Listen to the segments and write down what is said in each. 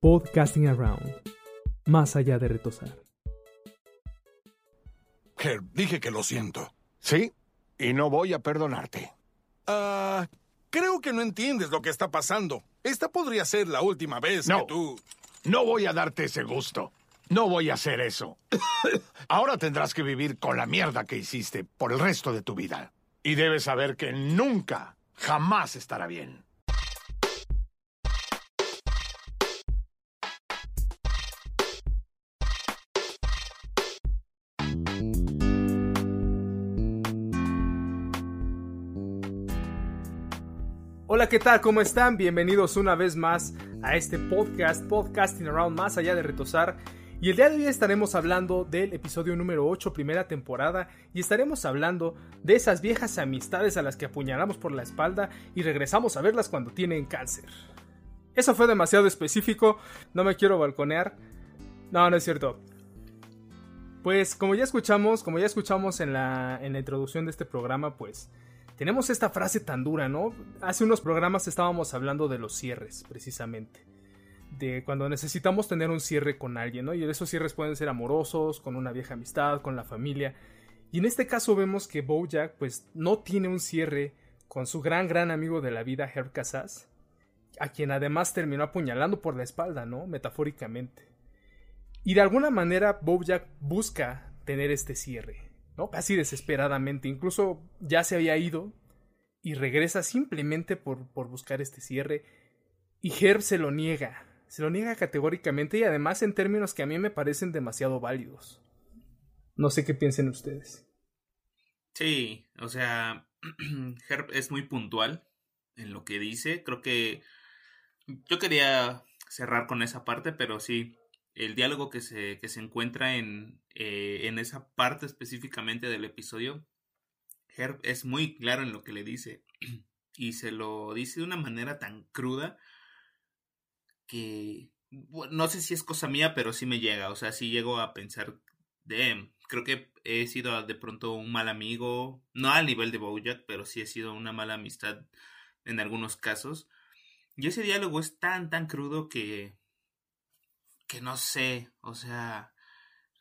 Podcasting Around, más allá de retosar. Herb, dije que lo siento. Sí, y no voy a perdonarte. Ah, creo que no entiendes lo que está pasando. Esta podría ser la última vez No. que tú... No voy a darte ese gusto. No voy a hacer eso. Ahora tendrás que vivir con la mierda que hiciste por el resto de tu vida. Y debes saber que nunca, jamás estará bien. Hola, ¿qué tal? ¿Cómo están? Bienvenidos una vez más a este podcast, Podcasting Around Más Allá de Retosar. Y el día de hoy estaremos hablando del episodio número 8, primera temporada, y estaremos hablando de esas viejas amistades a las que apuñalamos por la espalda y regresamos a verlas cuando tienen cáncer. Eso fue demasiado específico, no me quiero balconear. No, no es cierto. Pues como ya escuchamos, como ya escuchamos en la, en la introducción de este programa, pues tenemos esta frase tan dura, ¿no? Hace unos programas estábamos hablando de los cierres, precisamente. De cuando necesitamos tener un cierre con alguien, ¿no? Y esos cierres pueden ser amorosos, con una vieja amistad, con la familia. Y en este caso vemos que Bojack, pues, no tiene un cierre con su gran, gran amigo de la vida, Herb Casas, a quien además terminó apuñalando por la espalda, ¿no? Metafóricamente. Y de alguna manera Bojack busca tener este cierre, ¿no? Casi desesperadamente. Incluso ya se había ido y regresa simplemente por, por buscar este cierre. Y Herb se lo niega. Se lo niega categóricamente y además en términos que a mí me parecen demasiado válidos. No sé qué piensen ustedes. Sí, o sea, Herb es muy puntual en lo que dice. Creo que yo quería cerrar con esa parte, pero sí, el diálogo que se, que se encuentra en, eh, en esa parte específicamente del episodio, Herb es muy claro en lo que le dice y se lo dice de una manera tan cruda que no sé si es cosa mía, pero sí me llega, o sea, sí llego a pensar de creo que he sido de pronto un mal amigo, no al nivel de Bojack, pero sí he sido una mala amistad en algunos casos. Y ese diálogo es tan, tan crudo que, que no sé, o sea,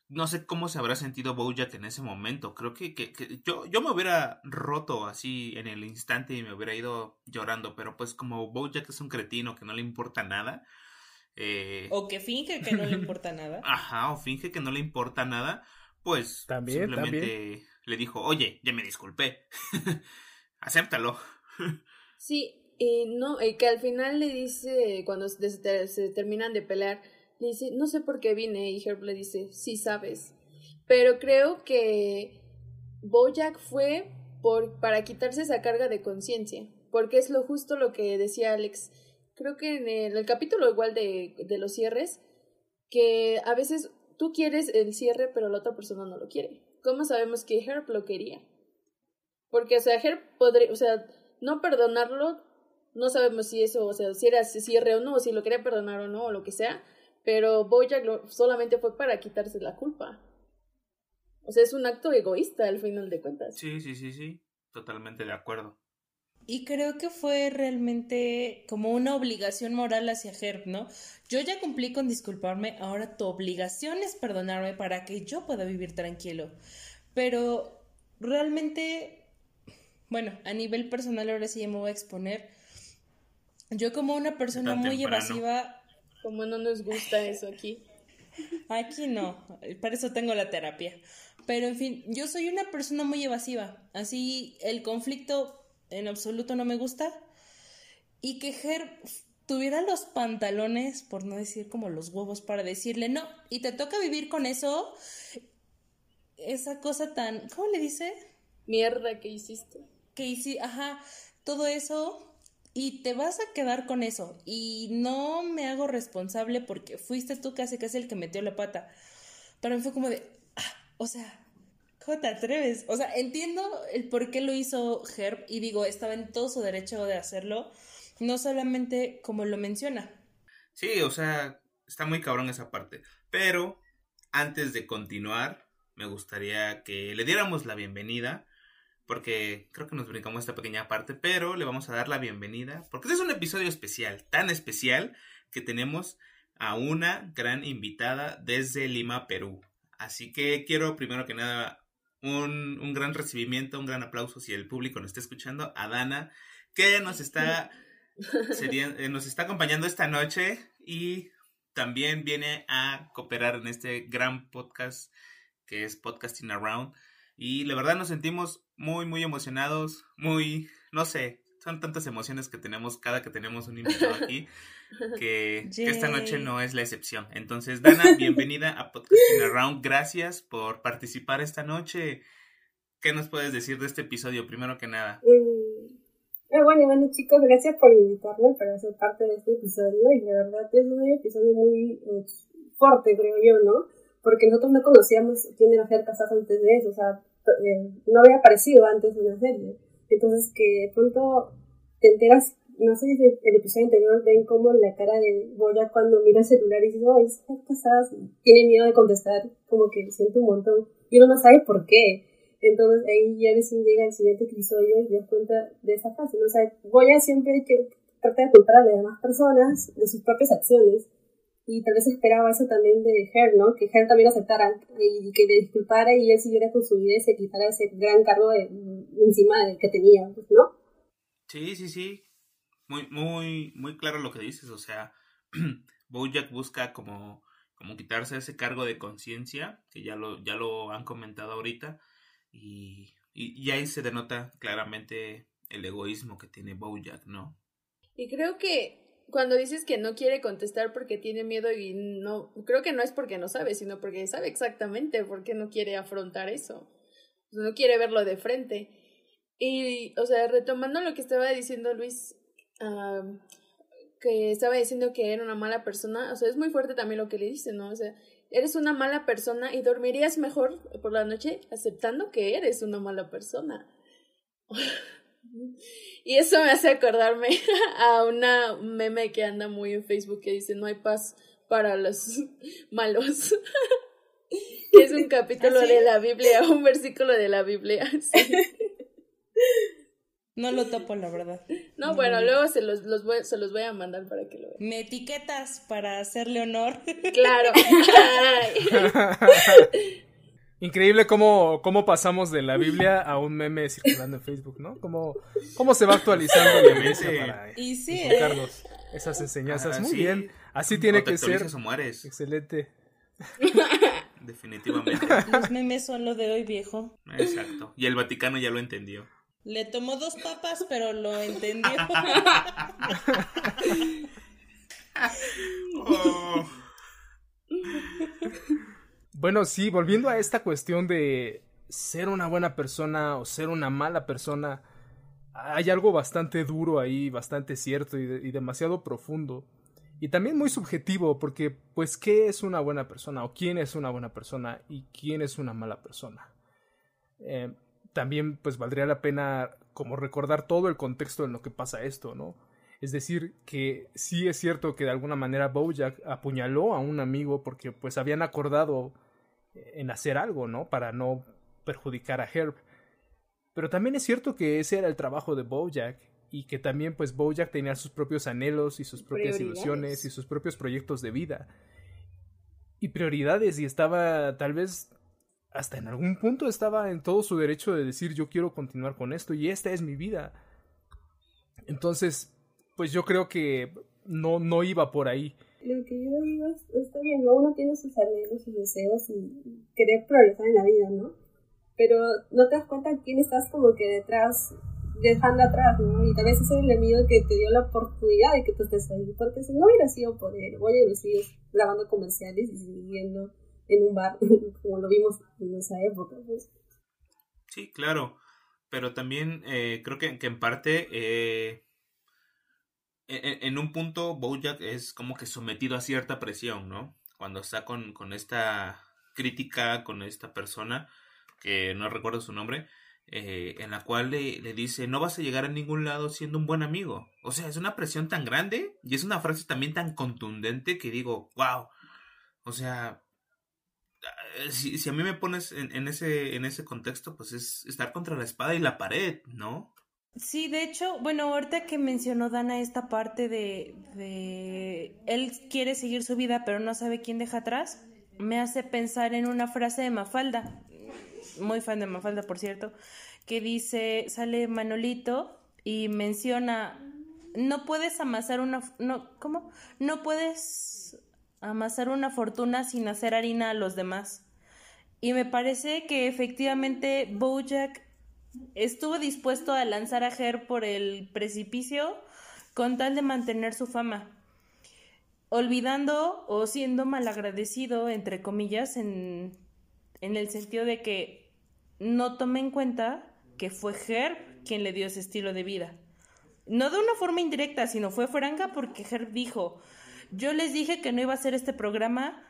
no sé cómo se habrá sentido Bojack en ese momento. Creo que, que, que yo, yo me hubiera roto así en el instante y me hubiera ido llorando, pero pues como Bojack es un cretino que no le importa nada. Eh, O que finge que no le importa nada. Ajá, o finge que no le importa nada, pues También, simplemente también. le dijo, oye, ya me disculpé, acéptalo. Sí, eh, no, eh, que al final le dice, cuando se, se- se terminan de pelear, dice, no sé por qué vine, y Herb le dice, sí sabes. Pero creo que Bojack fue por, para quitarse esa carga de conciencia, porque es lo justo lo que decía Alex. Creo que en el, capítulo igual de, de los cierres, que a veces tú quieres el cierre, pero la otra persona no lo quiere. ¿Cómo sabemos que Herb lo quería? Porque, o sea, Herb podría, o sea, no perdonarlo, no sabemos si eso, o sea, si era cierre o no, o si lo quería perdonar o no, o lo que sea, pero Bojack lo- solamente fue para quitarse la culpa. O sea, es un acto egoísta al final de cuentas. Sí, sí, sí, sí, totalmente de acuerdo. Y creo que fue realmente como una obligación moral hacia Herb, ¿no? Yo ya cumplí con disculparme, ahora tu obligación es perdonarme para que yo pueda vivir tranquilo. Pero realmente, bueno, a nivel personal ahora sí ya me voy a exponer. Yo como una persona muy temprano. evasiva, Como no nos gusta eso aquí. Aquí no, para eso tengo la terapia. Pero en fin, yo soy una persona muy evasiva. Así el conflicto en absoluto no me gusta. Y que Herb tuviera los pantalones, por no decir como los huevos, para decirle no. Y te toca vivir con eso. Esa cosa tan. ¿Cómo le dice? Mierda que hiciste. que hice, ajá, todo eso y te vas a quedar con eso y no me hago responsable porque fuiste tú casi casi el que metió la pata. Para mí fue como de, ah, o sea, ¿cómo te atreves? O sea, entiendo el por qué lo hizo Herb y digo, estaba en todo su derecho de hacerlo, no solamente como lo menciona. Sí, o sea, está muy cabrón esa parte. Pero antes de continuar, me gustaría que le diéramos la bienvenida porque creo que nos brincamos esta pequeña parte, pero le vamos a dar la bienvenida, porque este es un episodio especial, tan especial que tenemos a una gran invitada desde Lima, Perú. Así que quiero primero que nada un, un gran recibimiento, un gran aplauso si el público nos está escuchando, a Dana, que nos está, eh, nos está acompañando esta noche y también viene a cooperar en este gran podcast que es Podcasting Around. Y la verdad nos sentimos muy, muy emocionados, muy, no sé, son tantas emociones que tenemos cada que tenemos un invitado aquí, que, que esta noche no es la excepción. Entonces, Dana, bienvenida a Podcasting Around. Gracias por participar esta noche. ¿Qué nos puedes decir de este episodio, primero que nada? Eh, bueno, bueno, chicos, gracias por invitarme para ser parte de este episodio. Y la verdad es un episodio muy eh, fuerte, creo yo, ¿no? Porque nosotros no conocíamos quién era Ger Casas antes de eso, o sea, eh, no había aparecido antes de la serie. Entonces, que de pronto te enteras, no sé si el episodio anterior ven como la cara de Boya cuando mira el celular y dice, oh, es Ger Casas, tiene miedo de contestar, como que siente un montón. Y uno no sabe por qué. Entonces ahí ya recién llega el siguiente episodio y das cuenta de esa frase. ¿no? O sea, Goya siempre que trata de culpar a las demás personas de sus propias acciones. Y tal vez esperaba eso también de Her, ¿no? Que Her también aceptara y que le disculpara y él siguiera con su vida y se quitara ese gran cargo de, encima del que tenía, pues, ¿no? Sí, sí, sí. Muy, muy, muy claro lo que dices. O sea, Bojack busca como, como quitarse ese cargo de conciencia, que ya lo, ya lo han comentado ahorita y, y, ahí se denota claramente el egoísmo que tiene Bojack, ¿no? Y creo que cuando dices que no quiere contestar porque tiene miedo y no, creo que no es porque no sabe, sino porque sabe exactamente por qué no quiere afrontar eso. No quiere verlo de frente. Y, o sea, retomando lo que estaba diciendo Luis, que estaba diciendo que era una mala persona, o sea, es muy fuerte también lo que le dice, ¿no? O sea, eres una mala persona y dormirías mejor por la noche aceptando que eres una mala persona. y eso me hace acordarme a una meme que anda muy en Facebook que dice no hay paz para los malos. es un capítulo ¿Ah, de la Biblia, un versículo de la Biblia. No lo topo, la verdad. No, bueno, luego se los, los voy, se los voy a mandar para que lo vean. Me etiquetas para hacerle honor. Claro. Increíble cómo, cómo pasamos de la Biblia a un meme circulando en Facebook, ¿no? Cómo, cómo se va actualizando la iglesia para y sí, explicarnos esas enseñanzas. Ah, Muy bien. Así tiene que ser. Excelente. Definitivamente. Los memes son lo de hoy, viejo. Exacto. Y el Vaticano ya lo entendió. Le tomó dos papas, pero lo entendió. Bueno, sí, volviendo a esta cuestión de ser una buena persona o ser una mala persona, hay algo bastante duro ahí, bastante cierto y, demasiado profundo. Y también muy subjetivo, porque pues, ¿qué es una buena persona? ¿O quién es una buena persona? ¿Y quién es una mala persona? Eh, también pues valdría la pena como recordar todo el contexto en lo que pasa esto, ¿no? Es decir, que sí es cierto que de alguna manera Bojack apuñaló a un amigo porque pues habían acordado en hacer algo, ¿no? Para no perjudicar a Herb. Pero también es cierto que ese era el trabajo de Bojack y que también pues Bojack tenía sus propios anhelos y sus propias ilusiones y sus propios proyectos de vida y prioridades y estaba tal vez hasta en algún punto estaba en todo su derecho de decir yo quiero continuar con esto y esta es mi vida. Entonces, pues yo creo que no, no iba por ahí. Lo que yo digo es, está bien, uno tiene sus anhelos, sus deseos y querer progresar en la vida, ¿no? Pero no te das cuenta quién estás como que detrás, dejando atrás, ¿no? Y tal vez es el enemigo que te dio la oportunidad de que tú estés ahí, porque si no hubiera sido por él, oye, lo sigues grabando comerciales y siguiendo en un bar, como lo vimos en esa época. Pues. Sí, claro, pero también eh, creo que, que, en parte, eh, en, en, un punto, Bojack es como que sometido a cierta presión, ¿no? Cuando está con, con esta crítica, con esta persona, que no recuerdo su nombre, eh, en la cual le, le, dice, no vas a llegar a ningún lado siendo un buen amigo. O sea, es una presión tan grande y es una frase también tan contundente que digo, wow. O sea, eh, si, si a mí me pones en, en, ese, en ese contexto, pues es estar contra la espada y la pared, ¿no? Sí, de hecho, bueno, ahorita que mencionó Dana esta parte de, de él quiere seguir su vida pero no sabe quién deja atrás, me hace pensar en una frase de Mafalda, muy fan de Mafalda, por cierto, que dice, sale Manolito y menciona, no puedes amasar una, no, ¿cómo? No puedes amasar una fortuna sin hacer harina a los demás. Y me parece que efectivamente Bojack estuvo dispuesto a lanzar a Her por el precipicio con tal de mantener su fama, olvidando o siendo malagradecido, entre comillas, en, en el sentido de que no tome en cuenta que fue Herb quien le dio ese estilo de vida. No de una forma indirecta, sino fue franca porque Herb dijo, yo les dije que no iba a hacer este programa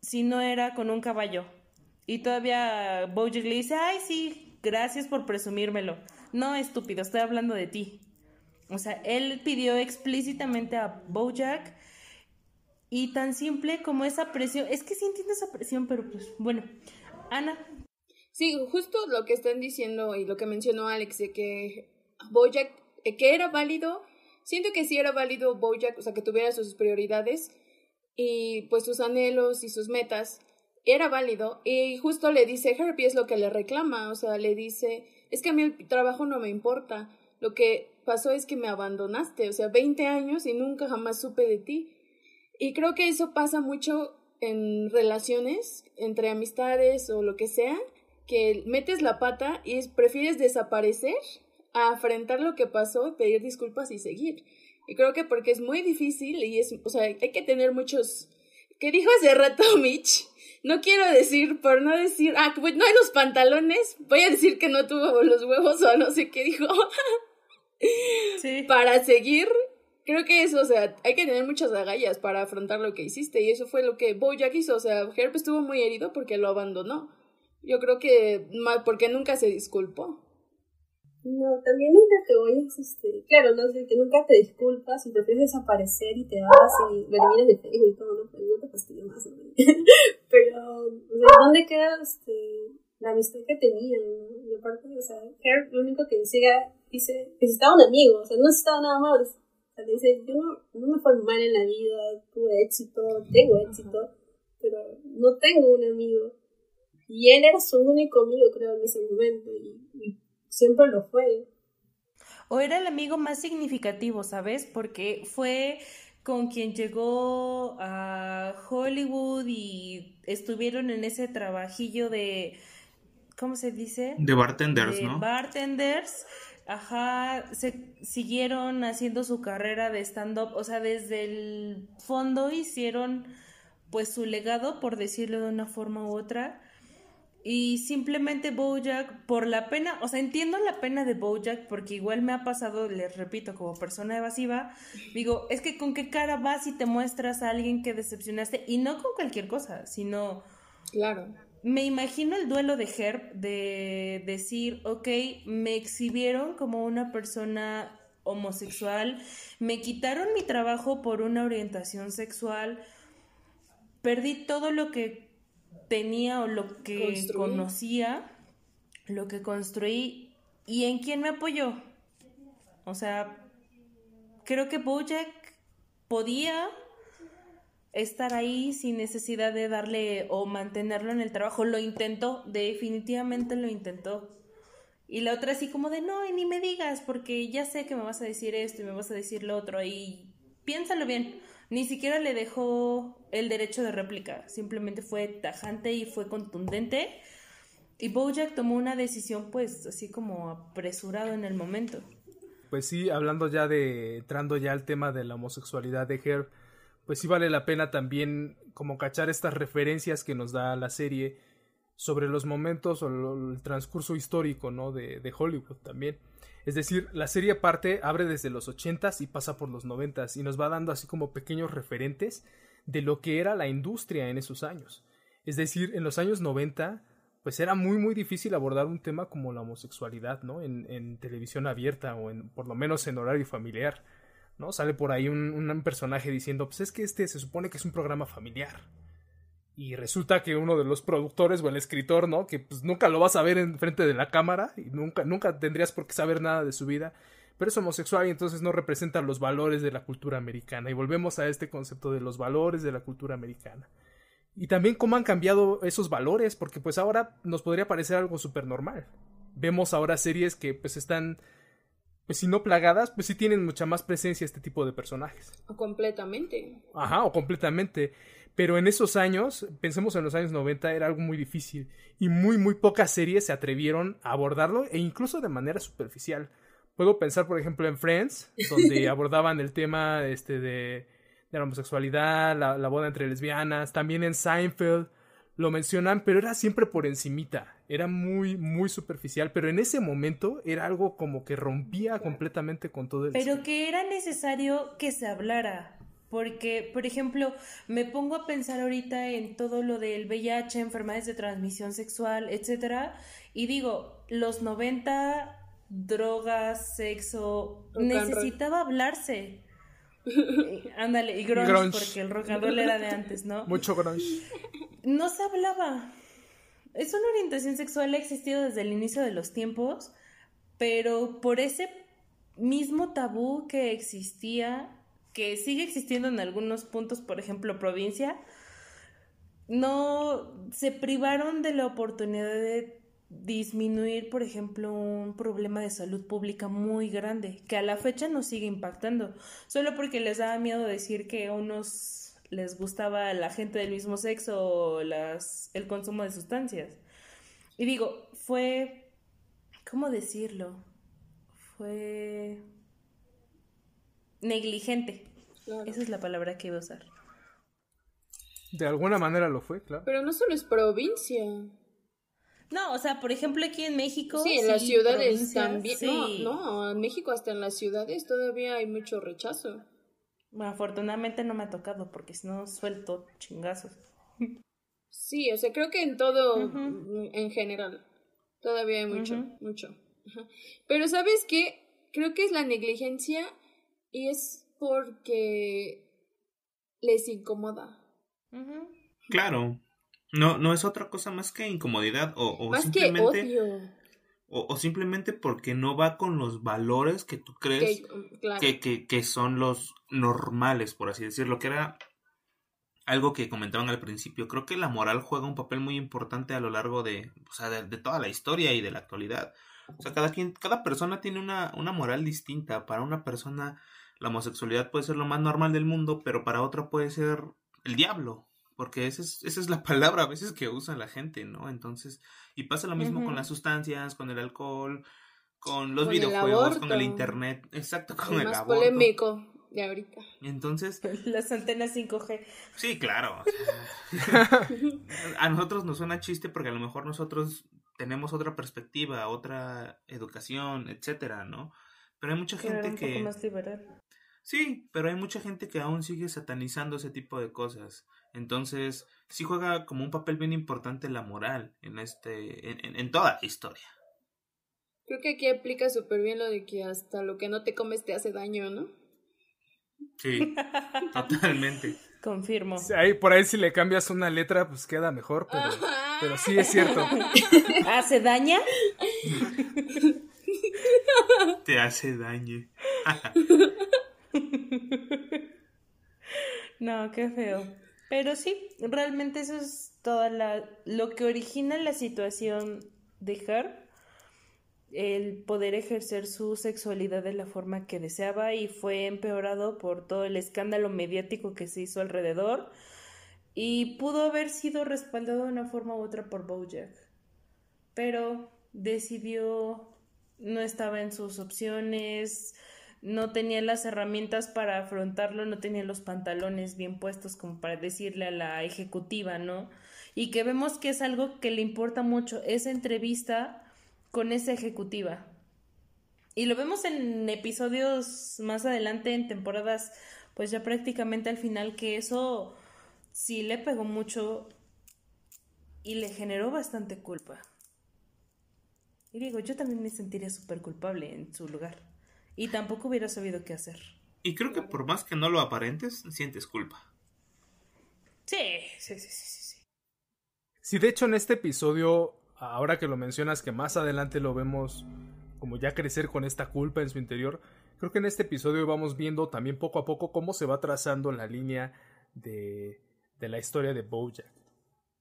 si no era con un caballo. Y todavía Bojack le dice, ay, sí, gracias por presumírmelo. No, estúpido, estoy hablando de ti. O sea, él pidió explícitamente a Bojack y tan simple como esa presión. Es que sí entiendo esa presión, pero pues bueno. Ana. Sí, justo lo que están diciendo y lo que mencionó Alex de que Bojack, que era válido, siento que sí era válido Bojack, o sea, que tuviera sus prioridades y pues sus anhelos y sus metas era válido y justo le dice Herbie es lo que le reclama, o sea, le dice, es que a mí el trabajo no me importa, lo que pasó es que me abandonaste, o sea, 20 años y nunca jamás supe de ti. Y creo que eso pasa mucho en relaciones, entre amistades o lo que sea, que metes la pata y prefieres desaparecer a afrontar lo que pasó, pedir disculpas y seguir. Y creo que porque es muy difícil y es, o sea, hay que tener muchos... ¿Qué dijo hace rato Mitch? No quiero decir, por no decir, ah, pues no hay los pantalones, voy a decir que no tuvo los huevos o no sé qué dijo. sí. Para seguir, creo que eso, o sea, hay que tener muchas agallas para afrontar lo que hiciste y eso fue lo que Bojack hizo, o sea, Herb estuvo muy herido porque lo abandonó. Yo creo que porque nunca se disculpó. No, también nunca te voy este, claro, no sé, que nunca te disculpas y prefieres desaparecer y te vas y me eliminas de Facebook y todo, ¿no? No te fastidio más, Pero, o sea, ¿dónde queda este, la amistad que tenían? Y aparte, o sea, Herb lo único que decía, dice, necesitaba un amigo, o sea, no necesitaba nada más. O sea, dice, yo no, no me fue mal en la vida, tuve éxito, tengo éxito, pero no tengo un amigo. Y él era su único amigo, creo, en ese momento. y siempre lo fue. O era el amigo más significativo, ¿sabes? Porque fue con quien llegó a Hollywood y estuvieron en ese trabajillo de, ¿cómo se dice? De bartenders, de Bartenders. Ajá, se siguieron haciendo su carrera de stand-up, o sea, desde el fondo hicieron pues su legado, por decirlo de una forma u otra. Y simplemente Bojack, por la pena, o sea, entiendo la pena de Bojack porque igual me ha pasado, les repito, como persona evasiva, digo, es que con qué cara vas y te muestras a alguien que decepcionaste y no con cualquier cosa, sino... Claro. Me imagino el duelo de Herb de decir, ok, me exhibieron como una persona homosexual, me quitaron mi trabajo por una orientación sexual, perdí todo lo que tenía o lo que conocía, lo que construí y en quién me apoyó. O sea, creo que Bojack podía estar ahí sin necesidad de darle o mantenerlo en el trabajo. Lo intentó, definitivamente lo intentó. Y la otra así como de, no, y ni me digas, porque ya sé que me vas a decir esto y me vas a decir lo otro, y piénsalo bien. Ni siquiera le dejó el derecho de réplica, simplemente fue tajante y fue contundente. Y Bojack tomó una decisión pues así como apresurado en el momento. Pues sí, hablando ya de, entrando ya al tema de la homosexualidad de Herb, pues sí vale la pena también como cachar estas referencias que nos da la serie sobre los momentos o el transcurso histórico, ¿no? De, de Hollywood también. Es decir, la serie parte abre desde los 80s y pasa por los 90s y nos va dando así como pequeños referentes de lo que era la industria en esos años. Es decir, en los años 90 pues era muy muy difícil abordar un tema como la homosexualidad, ¿no? En, en televisión abierta o en por lo menos en horario familiar, ¿no? Sale por ahí un, un personaje diciendo, pues es que este se supone que es un programa familiar. Y resulta que uno de los productores o el escritor, ¿no? Que pues nunca lo vas a ver en frente de la cámara y nunca, nunca tendrías por qué saber nada de su vida, pero es homosexual y entonces no representa los valores de la cultura americana. Y volvemos a este concepto de los valores de la cultura americana. Y también cómo han cambiado esos valores, porque pues ahora nos podría parecer algo súper normal. Vemos ahora series que pues están, pues si no plagadas, pues sí tienen mucha más presencia este tipo de personajes. O completamente. Ajá, o completamente. Pero en esos años, pensemos en los años 90, era algo muy difícil. Y muy, muy pocas series se atrevieron a abordarlo, e incluso de manera superficial. Puedo pensar, por ejemplo, en Friends, donde abordaban el tema este, de de la homosexualidad, la, boda entre lesbianas, también en Seinfeld lo mencionan, pero era siempre por encimita, era muy, muy superficial, pero en ese momento era algo como que rompía completamente con todo el... Pero que era necesario que se hablara, porque, por ejemplo, me pongo a pensar ahorita en todo lo del VIH, enfermedades de transmisión sexual, etcétera, y digo, los 90, drogas, sexo, necesitaba hablarse. Ándale, y grunge, porque el rock and roll era de antes, ¿no? Mucho grunge. No se hablaba. Es una orientación sexual ha existido desde el inicio de los tiempos, pero por ese mismo tabú que existía, que sigue existiendo en algunos puntos, por ejemplo, provincia, no se privaron de la oportunidad de disminuir, por ejemplo, un problema de salud pública muy grande, que a la fecha nos sigue impactando, solo porque les daba miedo decir que a unos les gustaba la gente del mismo sexo o el consumo de sustancias. Y digo, fue, ¿cómo decirlo? Fue negligente. Esa es la palabra que iba a usar. De alguna manera lo fue, claro. Pero no solo es provincia. No, o sea, por ejemplo, aquí en México. Sí, en las ciudades también. No, no, en México hasta en las ciudades todavía hay mucho rechazo. Bueno, afortunadamente no me ha tocado porque si no suelto chingazos. Sí, o sea, creo que en todo, en general, todavía hay mucho, mucho. Pero ¿sabes qué? Creo que es la negligencia es porque les incomoda. Claro, no, no es otra cosa más que incomodidad o, o simplemente. Que odio. O, simplemente porque no va con los valores que tú crees que, que, que, son los normales, por así decirlo, que era algo que comentaban al principio. Creo que la moral juega un papel muy importante a lo largo de, o sea, de, toda la historia y de la actualidad. O sea, cada, quien, cada persona tiene una, una moral distinta. Para una persona la homosexualidad puede ser lo más normal del mundo, pero para otra puede ser el diablo porque esa es, esa es la palabra a veces que usa la gente, ¿no? Entonces, y pasa lo mismo con las sustancias, con el alcohol, con los videojuegos, con el internet, exacto, con el, más polémico de ahorita. Entonces, las antenas 5G. Sí, claro. a nosotros nos suena chiste porque a lo mejor nosotros tenemos otra perspectiva, otra educación, etcétera, ¿no? Pero hay mucha gente que más liberal. Sí, pero hay mucha gente que aún sigue satanizando ese tipo de cosas. Entonces, sí juega como un papel bien importante la moral en este, en, en toda la historia. Creo que aquí aplica súper bien lo de que hasta lo que no te comes te hace daño, ¿no? Sí, totalmente. Confirmo. ahí, por ahí si le cambias una letra, pues queda mejor, pero, pero sí es cierto. ¿Hace daña? te hace daño. no, qué feo. Pero sí, realmente eso es toda la lo que origina la situación de Her, el poder ejercer su sexualidad de la forma que deseaba y fue empeorado por todo el escándalo mediático que se hizo alrededor y pudo haber sido respaldado de una forma u otra por Bojack. Pero decidió no estaba en sus opciones, no tenía las herramientas para afrontarlo, no tenía los pantalones bien puestos como para decirle a la ejecutiva, ¿no? Y que vemos que es algo que le importa mucho, esa entrevista con esa ejecutiva. Y lo vemos en episodios más adelante, en temporadas, pues ya prácticamente al final, que eso sí le pegó mucho y le generó bastante culpa. Y digo, yo también me sentiría súper culpable en su lugar. Y tampoco hubiera sabido qué hacer. Y creo que por más que no lo aparentes, sientes culpa. Sí, sí, sí, sí, sí. Sí, de hecho en este episodio, ahora que lo mencionas, que más adelante lo vemos como ya crecer con esta culpa en su interior, creo que en este episodio vamos viendo también poco a poco cómo se va trazando la línea de, de la historia de Bojack.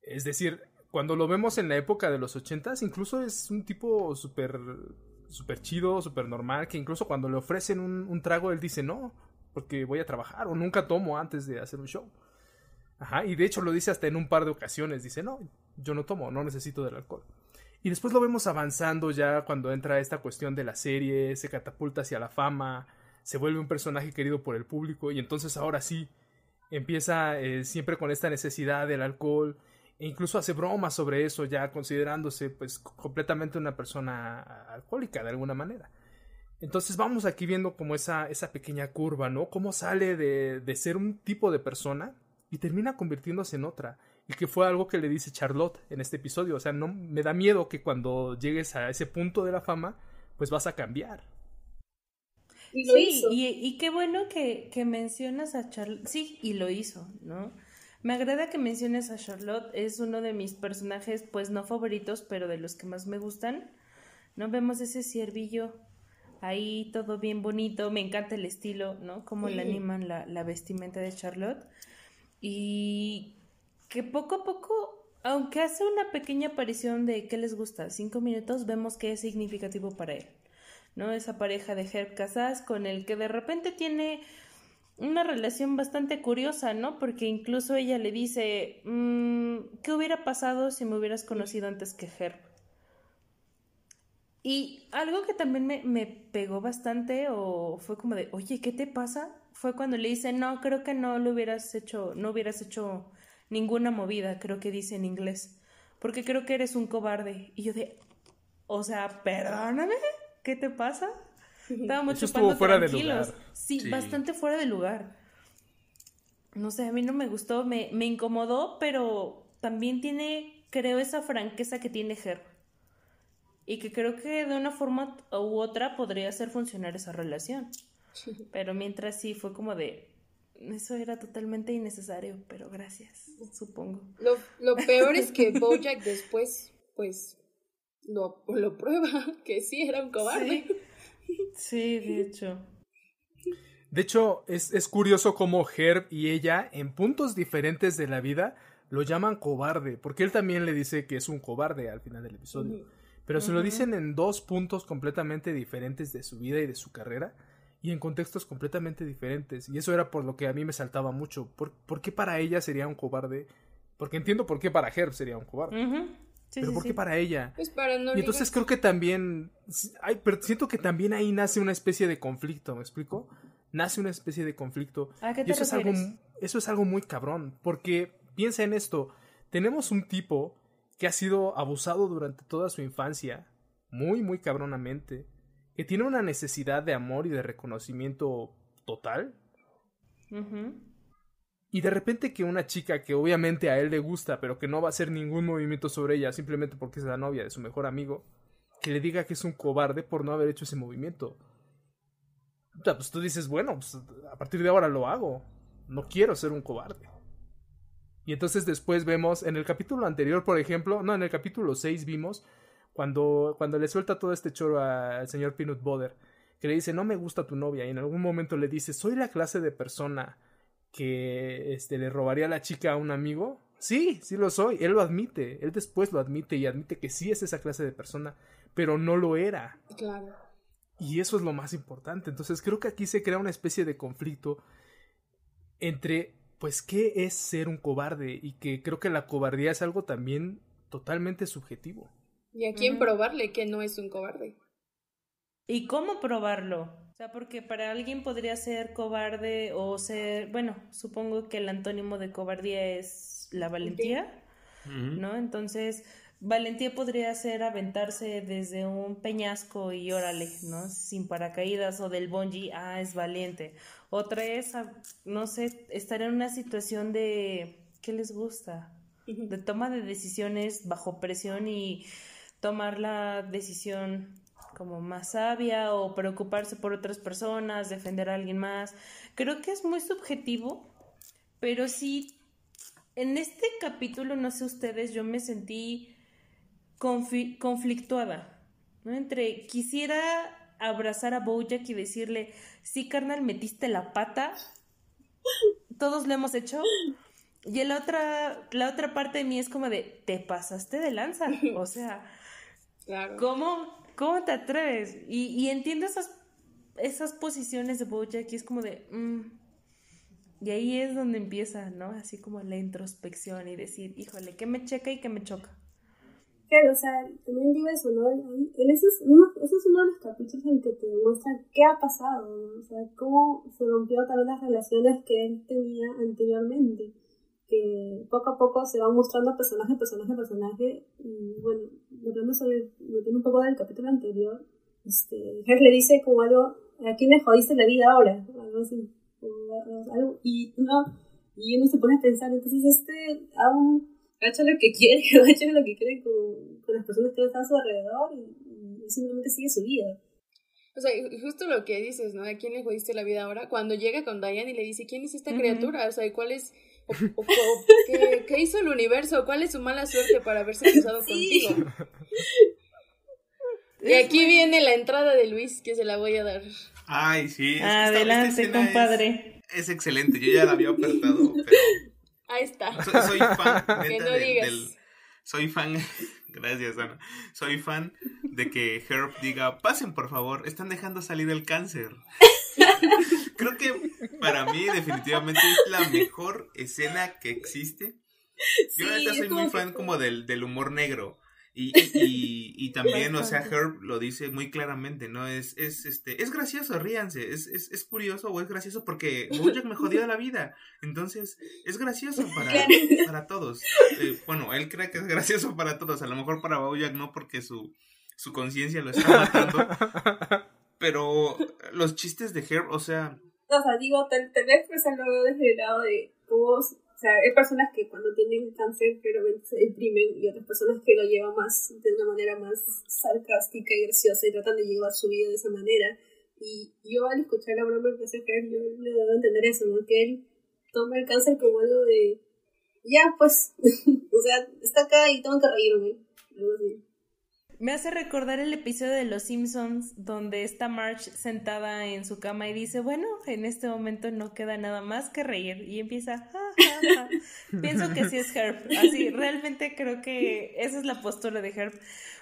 Es decir, cuando lo vemos en la época de los ochentas, incluso es un tipo súper super chido, súper normal, que incluso cuando le ofrecen un, un, trago, él dice no, porque voy a trabajar o nunca tomo antes de hacer un show. Ajá, y de hecho lo dice hasta en un par de ocasiones, dice no, yo no tomo, no necesito del alcohol. Y después lo vemos avanzando ya cuando entra esta cuestión de la serie, se catapulta hacia la fama, se vuelve un personaje querido por el público y entonces ahora sí empieza eh, siempre con esta necesidad del alcohol e incluso hace bromas sobre eso ya considerándose pues completamente una persona alcohólica de alguna manera. Entonces vamos aquí viendo como esa, esa pequeña curva, ¿no? Cómo sale de, de ser un tipo de persona y termina convirtiéndose en otra y que fue algo que le dice Charlotte en este episodio. O sea, no me da miedo que cuando llegues a ese punto de la fama, pues vas a cambiar. Y sí, y, y, qué bueno que, que mencionas a Charlotte. Sí, y lo hizo, ¿no? Me agrada que menciones a Charlotte, es uno de mis personajes, pues no favoritos, pero de los que más me gustan. ¿No? Vemos ese ciervillo ahí, todo bien bonito, me encanta el estilo, ¿no? Cómo le animan la, la vestimenta de Charlotte. Y que poco a poco, aunque hace una pequeña aparición de qué les gusta, cinco minutos, vemos que es significativo para él. ¿No? Esa pareja de Herb Casas con el que de repente tiene una relación bastante curiosa, ¿no? Porque incluso ella le dice, mmm, ¿qué hubiera pasado si me hubieras conocido antes que Herb? Y algo que también me, me, pegó bastante o fue como de, oye, ¿qué te pasa? Fue cuando le dice, no, creo que no lo hubieras hecho, no hubieras hecho ninguna movida, creo que dice en inglés, porque creo que eres un cobarde. Y yo de, o sea, perdóname, ¿qué te pasa? Estábamos chupando fuera tranquilos. De lugar. Sí, bastante fuera de lugar. No sé, a mí no me gustó, me, me incomodó, pero también tiene, creo, esa franqueza que tiene Ger. Y que creo que de una forma u otra podría hacer funcionar esa relación. Pero mientras sí fue como de, eso era totalmente innecesario, pero gracias, supongo. Lo, lo peor es que Bojack después, pues, lo, lo prueba, que sí era un cobarde. Sí, de hecho. De hecho, es, es curioso cómo Herb y ella, en puntos diferentes de la vida, lo llaman cobarde, porque él también le dice que es un cobarde al final del episodio. Pero se lo dicen en dos puntos completamente diferentes de su vida y de su carrera y en contextos completamente diferentes. Y eso era por lo que a mí me saltaba mucho. ¿Por, ¿por qué para ella sería un cobarde? Porque entiendo por qué para Herb sería un cobarde. Pero ¿por qué para ella? Pues para no y entonces creo que también. Ay, pero siento que también ahí nace una especie de conflicto, ¿me explico? Nace una especie de conflicto. ¿A qué te y eso es algo Eso es algo muy cabrón. Porque piensa en esto. Tenemos un tipo que ha sido abusado durante toda su infancia. Muy, muy cabronamente que tiene una necesidad de amor y de reconocimiento total. Y de repente que una chica que obviamente a él le gusta, pero que no va a hacer ningún movimiento sobre ella simplemente porque es la novia de su mejor amigo, que le diga que es un cobarde por no haber hecho ese movimiento. O sea, pues tú dices, bueno, pues a partir de ahora lo hago. No quiero ser un cobarde. Y entonces después vemos, en el capítulo anterior, por ejemplo, no, en el capítulo 6 vimos cuando, cuando le suelta todo este choro al señor Peanut Butter, que le dice, no me gusta tu novia, y en algún momento le dice, soy la clase de persona que este, le robaría a la chica a un amigo. Sí, sí lo soy, él lo admite, él después lo admite y admite que sí es esa clase de persona, pero no lo era. Claro. Y eso es lo más importante. Entonces creo que aquí se crea una especie de conflicto entre, pues, qué es ser un cobarde y que creo que la cobardía es algo también totalmente subjetivo. ¿Y a quién probarle que no es un cobarde? ¿Y cómo probarlo? Sea, porque para alguien podría ser cobarde o ser, bueno, supongo que el antónimo de cobardía es la valentía, ¿no? Entonces, valentía podría ser aventarse desde un peñasco y órale, ¿no? Sin paracaídas o del bungee, ah, es valiente. Otra es, no sé, estar en una situación de, ¿qué les gusta? De toma de decisiones bajo presión y tomar la decisión como más sabia o preocuparse por otras personas, defender a alguien más. Creo que es muy subjetivo, pero sí en este capítulo, no sé ustedes, yo me sentí conflictuada, ¿no? Entre quisiera abrazar a Bojack y decirle, sí, carnal, metiste la pata, todos lo hemos hecho. Y la otra, la otra parte de mí es como de, te pasaste de lanza, o sea, ¿cómo, ¿cómo te atreves? Y, y entiendo esas, esas posiciones de Bojack y es como de, mm". y ahí es donde empieza, ¿no? Así como la introspección y decir, híjole, ¿qué me checa y qué me choca? Claro, o sea, también digo eso, ¿no? En ese es, uno, ese es uno de los capítulos en que te demuestran qué ha pasado, ¿no? O sea, cómo se rompió también las relaciones que él tenía anteriormente. Que poco a poco se va mostrando personaje, personaje, personaje. Y bueno, hablando sobre, metiendo un poco del capítulo anterior, este, Her le dice como algo, ¿a quién le jodiste la vida ahora? Algo así. Algo, y uno, y uno se pone a pensar, entonces este aún ha hecho lo que quiere, ha hecho lo que quiere con, con las personas que están a su alrededor y, simplemente sigue su vida. O sea, justo lo que dices, ¿no? ¿A quién le jodiste la vida ahora? Cuando llega con Diane y le dice, ¿quién es esta criatura? O sea, ¿cuál es, ¿qué, hizo el universo? ¿Cuál es su mala suerte para haberse cruzado contigo? Y aquí viene la entrada de Luis, que se la voy a dar. Ay, sí. Adelante, compadre. Es, excelente, yo ya la había apertado, pero Ahí está. Soy, fan. que no digas. soy fan. Gracias, Ana. Soy fan de que Herb diga, pasen por favor, están dejando salir el cáncer. Creo que para mí definitivamente es la mejor escena que existe. Yo ahorita soy muy fan como del, del humor negro. Y, y, y, también, o sea, Herb lo dice muy claramente, ¿no? Es, es, este, es gracioso, ríanse, es, es, es curioso o es gracioso porque Bojack me jodió la vida. Entonces, es gracioso para, para todos. Eh, bueno, él cree que es gracioso para todos, a lo mejor para Bojack no porque su, su conciencia lo está matando. Pero los chistes de Herb, o sea... O sea, digo, tal, tal vez pues lo veo desde el lado de cómo o sea, hay personas que cuando tienen cáncer claramente se deprimen y otras personas que lo llevan más de una manera más sarcástica y graciosa y tratan de llevar su vida de esa manera. Y yo al escuchar la broma que hace yo le debo entender eso, ¿no? Que él toma el cáncer como algo de, ya pues, o sea, está acá y tengo que reírme, algo así. Me hace recordar el episodio de Los Simpsons donde está Marge sentada en su cama y dice, bueno, en este momento no queda nada más que reír y empieza, pienso que sí es Herb, así, realmente creo que esa es la postura de Herb.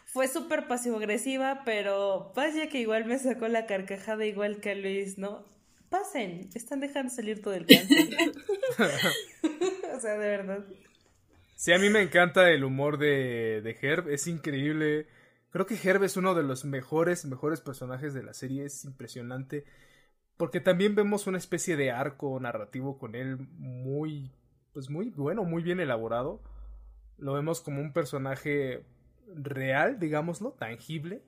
Fue súper pasivo-agresiva, pero vaya que igual me sacó la carcajada igual que a Luis, ¿no? Pasen, están dejando salir todo el cáncer. o sea, de verdad. Sí, a mí me encanta el humor de, de Herb, es increíble Creo que Herb es uno de los mejores, mejores personajes de la serie, es impresionante. Porque también vemos una especie de arco narrativo con él muy, pues muy bueno, muy bien elaborado. Lo vemos como un personaje real, digámoslo, tangible.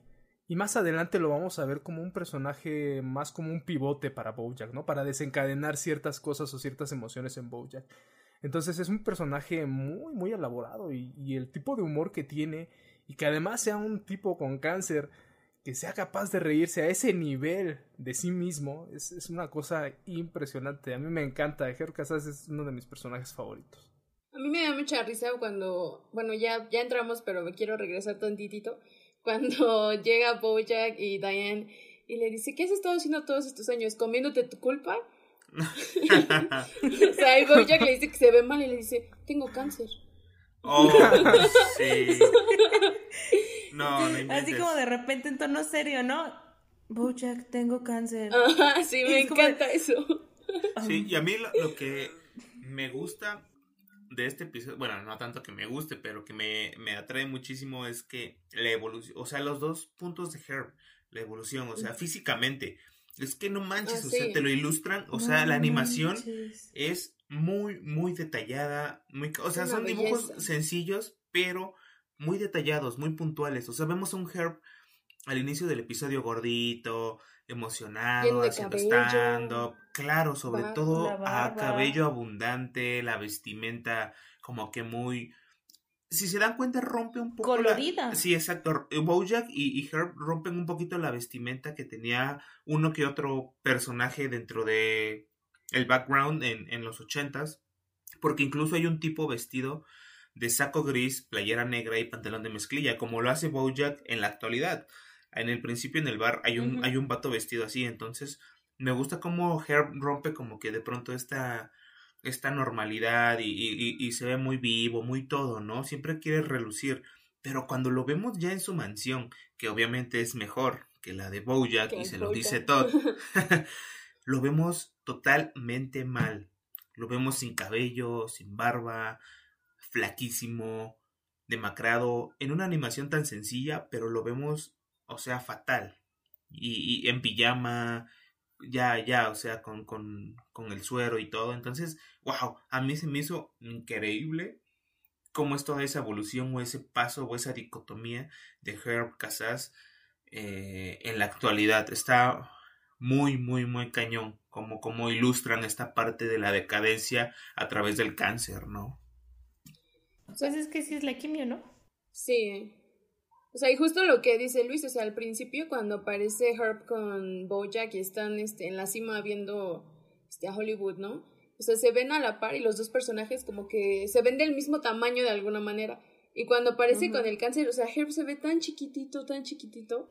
Y más adelante lo vamos a ver como un personaje más como un pivote para Bojack, ¿no? Para desencadenar ciertas cosas o ciertas emociones en Bojack. Entonces es un personaje muy, muy elaborado y, y el tipo de humor que tiene y que además sea un tipo con cáncer que sea capaz de reírse a ese nivel de sí mismo es, es una cosa impresionante. A mí me encanta. Ger Casas es uno de mis personajes favoritos. A mí me da mucha risa cuando, bueno, ya, ya entramos, pero me quiero regresar tantitito. Cuando llega Bojack y Diane y le dice, ¿qué has estado haciendo todos estos años? ¿Comiéndote tu culpa? o sea, y Bojack le dice que se ve mal y le dice, tengo cáncer. Oh, sí. No, no Así como de repente en tono serio, ¿no? Bojack, tengo cáncer. sí, me encanta eso. Sí, y a mí lo, que me gusta de este episodio, bueno, no tanto que me guste, pero que me, me atrae muchísimo es que la evolución, o sea, los dos puntos de Herb, la evolución, o sea, físicamente, es que no manches, ah, o sea, te lo ilustran, o sea, la animación es muy, muy detallada, muy, o sea, son dibujos sencillos, pero muy detallados, muy puntuales. O sea, vemos un Herb al inicio del episodio gordito, emocionado, haciendo stand-up. Claro, sobre todo a cabello abundante, la vestimenta como que muy... Si se dan cuenta, rompe un poco. Colorida. Sí, exacto. Bojack y, y, Herb rompen un poquito la vestimenta que tenía uno que otro personaje dentro de el background en, en los ochentas porque incluso hay un tipo vestido de saco gris, playera negra y pantalón de mezclilla, como lo hace Bojack en la actualidad. En el principio en el bar hay un, hay un vato vestido así, entonces me gusta cómo Herb rompe como que de pronto esta, esta normalidad y, y, y, se ve muy vivo, muy todo, ¿no? Siempre quiere relucir, pero cuando lo vemos ya en su mansión, que obviamente es mejor que la de Bojack y se lo dice todo, lo vemos totalmente mal. Lo vemos sin cabello, sin barba, flaquísimo, demacrado, en una animación tan sencilla, pero lo vemos, o sea, fatal. Y, en pijama, ya, ya, o sea, con, con, con, el suero y todo. Entonces, wow, a mí se me hizo increíble cómo es toda esa evolución o ese paso o esa dicotomía de Herb Casas eh, en la actualidad. Está muy, muy, muy cañón, como, como ilustran esta parte de la decadencia a través del cáncer, ¿no? Pues es que sí es la quimio, ¿no? Sí. O sea, y justo lo que dice Luis, o sea, al principio cuando aparece Herb con Bojack y están este, en la cima viendo este, a Hollywood, ¿no? O sea, se ven a la par y los dos personajes como que se ven del mismo tamaño de alguna manera. Y cuando aparece con el cáncer, o sea, Herb se ve tan chiquitito, tan chiquitito.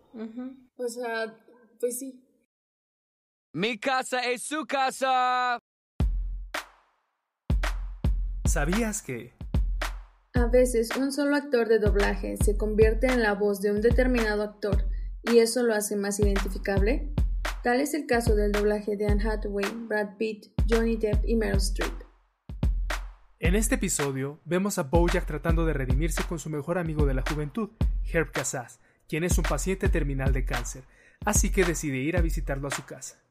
O sea, pues sí. Mi casa es su casa. ¿Sabías que a veces un solo actor de doblaje se convierte en la voz de un determinado actor y eso lo hace más identificable. Tal es el caso del doblaje de Anne Hathaway, Brad Pitt, Johnny Depp y Meryl Streep. En este episodio vemos a Bojack tratando de redimirse con su mejor amigo de la juventud, Herb Casas, quien es un paciente terminal de cáncer, así que decide ir a visitarlo a su casa.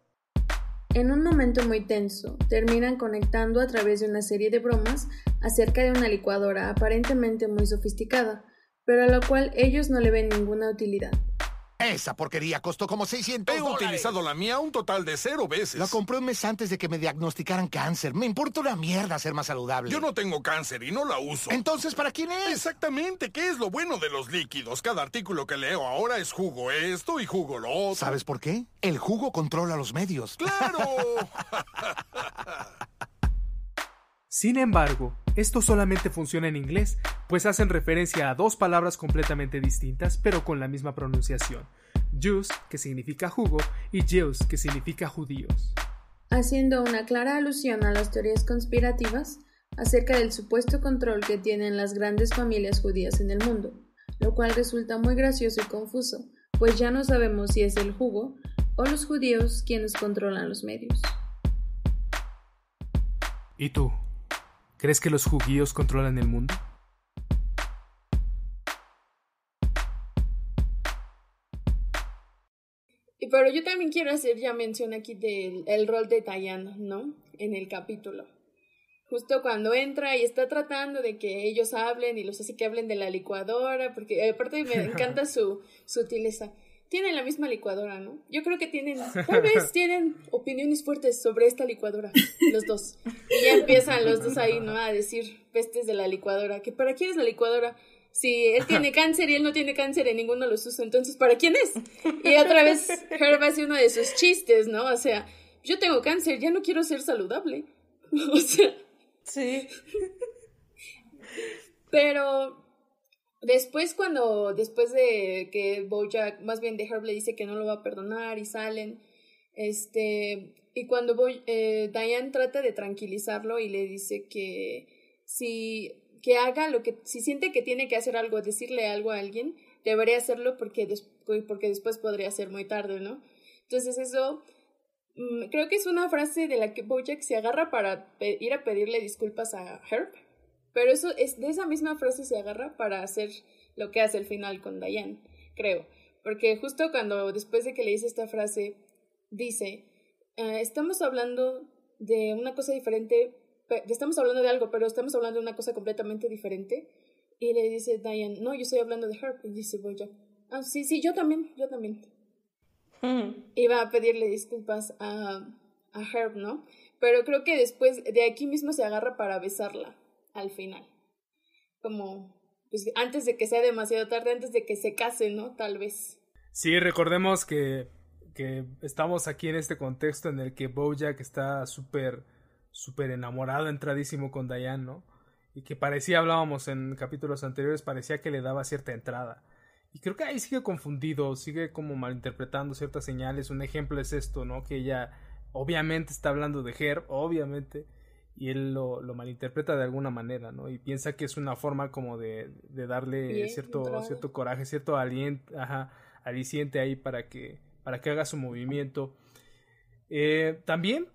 En un momento muy tenso, terminan conectando a través de una serie de bromas acerca de una licuadora aparentemente muy sofisticada, pero a la cual ellos no le ven ninguna utilidad. Esa porquería costó como 600 He utilizado la mía un total de cero veces. La compré un mes antes de que me diagnosticaran cáncer. Me importa una mierda ser más saludable. Yo no tengo cáncer y no la uso. Entonces, ¿para quién es? Exactamente. ¿Qué es lo bueno de los líquidos? Cada artículo que leo ahora es jugo esto y jugo lo otro. ¿Sabes por qué? El jugo controla los medios. ¡Claro! Sin embargo, esto solamente funciona en inglés, pues hacen referencia a dos palabras completamente distintas pero con la misma pronunciación. Jews, que significa jugo, y Jews, que significa judíos. Haciendo una clara alusión a las teorías conspirativas acerca del supuesto control que tienen las grandes familias judías en el mundo, lo cual resulta muy gracioso y confuso, pues ya no sabemos si es el jugo o los judíos quienes controlan los medios. ¿Y tú? ¿Crees que los judíos controlan el mundo? Pero yo también quiero hacer ya mención aquí del el rol de Diane, ¿no? En el capítulo. Justo cuando entra y está tratando de que ellos hablen y los hace que hablen de la licuadora, porque aparte me encanta su sutileza tienen la misma licuadora, ¿no? Yo creo que tienen, tal vez tienen opiniones fuertes sobre esta licuadora, los dos. Y ya empiezan los dos ahí, ¿no? A decir pestes de la licuadora, que ¿para quién es la licuadora? Si él tiene cáncer y él no tiene cáncer y ninguno los usa, entonces ¿para quién es? Y otra vez Herb hace uno de sus chistes, ¿no? O sea, yo tengo cáncer, ya no quiero ser saludable. O sea. Sí. Pero Después cuando, después de que Bojack, más bien de Herb le dice que no lo va a perdonar y salen, este, y cuando eh, Diane trata de tranquilizarlo y le dice que si, que haga lo que, si siente que tiene que hacer algo, decirle algo a alguien, debería hacerlo porque, porque después podría ser muy tarde, ¿no? Entonces eso, mm, creo que es una frase de la que Bojack se agarra para ir a pedirle disculpas a Herb pero eso es de esa misma frase se agarra para hacer lo que hace el final con Diane, creo. Porque justo cuando después de que le dice esta frase, dice, ah, estamos hablando de una cosa diferente, estamos hablando de algo, pero estamos hablando de una cosa completamente diferente. Y le dice Diane, no, yo estoy hablando de Herb. Y dice Boya, ah, sí, sí, yo también, yo también. Hmm. Iba a pedirle disculpas a, a Herb, ¿no? Pero creo que después de aquí mismo se agarra para besarla al final. Como, pues antes de que sea demasiado tarde, antes de que se case, ¿no? Tal vez. Sí, recordemos que, que estamos aquí en este contexto en el que Bojack está súper súper enamorado, entradísimo con Diane, ¿no? Y que parecía, hablábamos en capítulos anteriores, parecía que le daba cierta entrada. Y creo que ahí sigue confundido, sigue como malinterpretando ciertas señales. Un ejemplo es esto, ¿no? Que ella obviamente está hablando de Herb, obviamente, y él lo, lo malinterpreta de alguna manera, ¿no? Y piensa que es una forma como de, de darle cierto, cierto coraje, cierto aliento, ajá, aliciente ahí para que, para que haga su movimiento. Eh, también,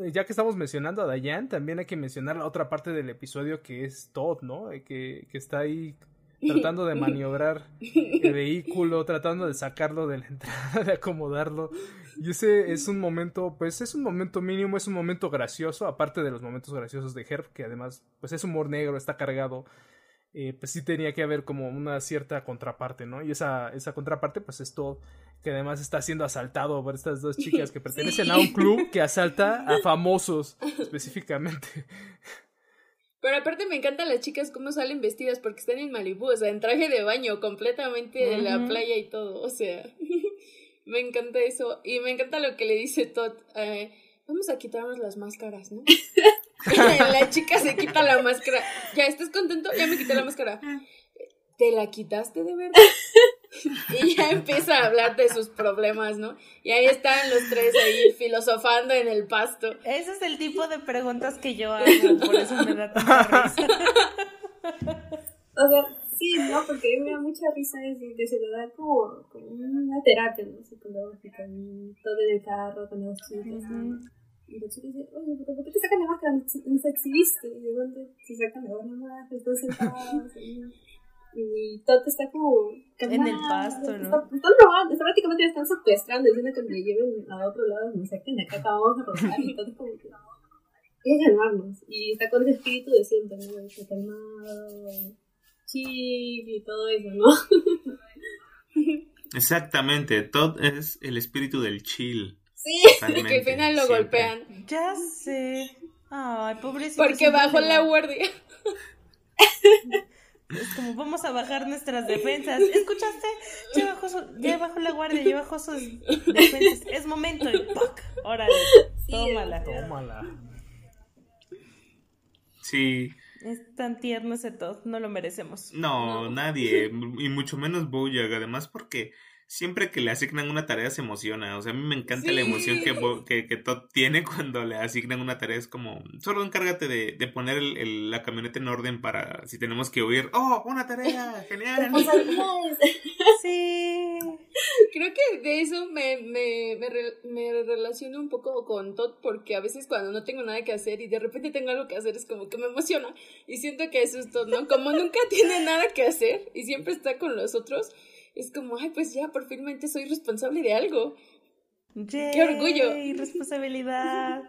eh, ya que estamos mencionando a Dayan, también hay que mencionar la otra parte del episodio que es Todd, ¿no? Eh, que, que está ahí tratando de maniobrar el vehículo, tratando de sacarlo de la entrada, de acomodarlo. Y ese es un momento, pues es un momento mínimo, es un momento gracioso, aparte de los momentos graciosos de Herb, que además, pues es humor negro, está cargado. Eh, pues sí tenía que haber como una cierta contraparte, ¿no? Y esa, esa contraparte, pues es todo, que además está siendo asaltado por estas dos chicas que pertenecen a un club que asalta a famosos específicamente. Pero aparte me encantan las chicas cómo salen vestidas porque están en Malibú, o sea, en traje de baño, completamente de la playa y todo, o sea, me encanta eso. Y me encanta lo que le dice Todd, eh, vamos a quitarnos las máscaras, ¿no? la chica se quita la máscara. ¿Ya estás contento? Ya me quité la máscara. ¿Te la quitaste de verdad? y ya empieza a hablar de sus problemas, ¿no? Y ahí están los tres ahí filosofando en el pasto. Ese es el tipo de preguntas que yo hago, por eso me da tanta risa. o sea, sí, ¿no? Porque me da mucha risa de, de lo da como, como una terapia, ¿no? Psicológica, todo en el carro, con los chicos, Y la chica dice, oye, ¿pero por qué te sacan la máscara? Nos exhibiste. Y de dónde se sacan la máscara, están sentados y todo está como en el pasto, ¿no? Están, robando, está, prácticamente le están secuestrando, diciendo que me lleven a otro lado, me saquen de acá, vamos a robar y todo como que es calmarnos y está con ese espíritu de siempre, ¿no? De calmado, chill y todo eso, ¿no? Exactamente, Todd es el espíritu del chill. Sí, y que al final lo golpean. Ya sé. Ay, pobrecito. Porque bajó la guardia. Es como vamos a bajar nuestras defensas. ¿Escuchaste? Ya bajó, la guardia, ya bajó sus defensas. Es momento y ¡pac! Órale, tómala. Tómala. Sí. Es tan tierno ese todo, no lo merecemos. No, nadie, y mucho menos Bojack, además porque siempre que le asignan una tarea se emociona. O sea, a mí me encanta la emoción que, que, que, Todd tiene cuando le asignan una tarea. Es como, solo encárgate de, de poner el, la camioneta en orden para si tenemos que huir. ¡Oh, una tarea! ¡Genial! sí. Creo que de eso me, me, me, me, relaciono un poco con Todd porque a veces cuando no tengo nada que hacer y de repente tengo algo que hacer es como que me emociona. Y siento que eso es Todd, ¿no? Como nunca tiene nada que hacer y siempre está con los otros es como, ay, pues ya, por finmente soy responsable de algo. ¡Qué orgullo! responsabilidad!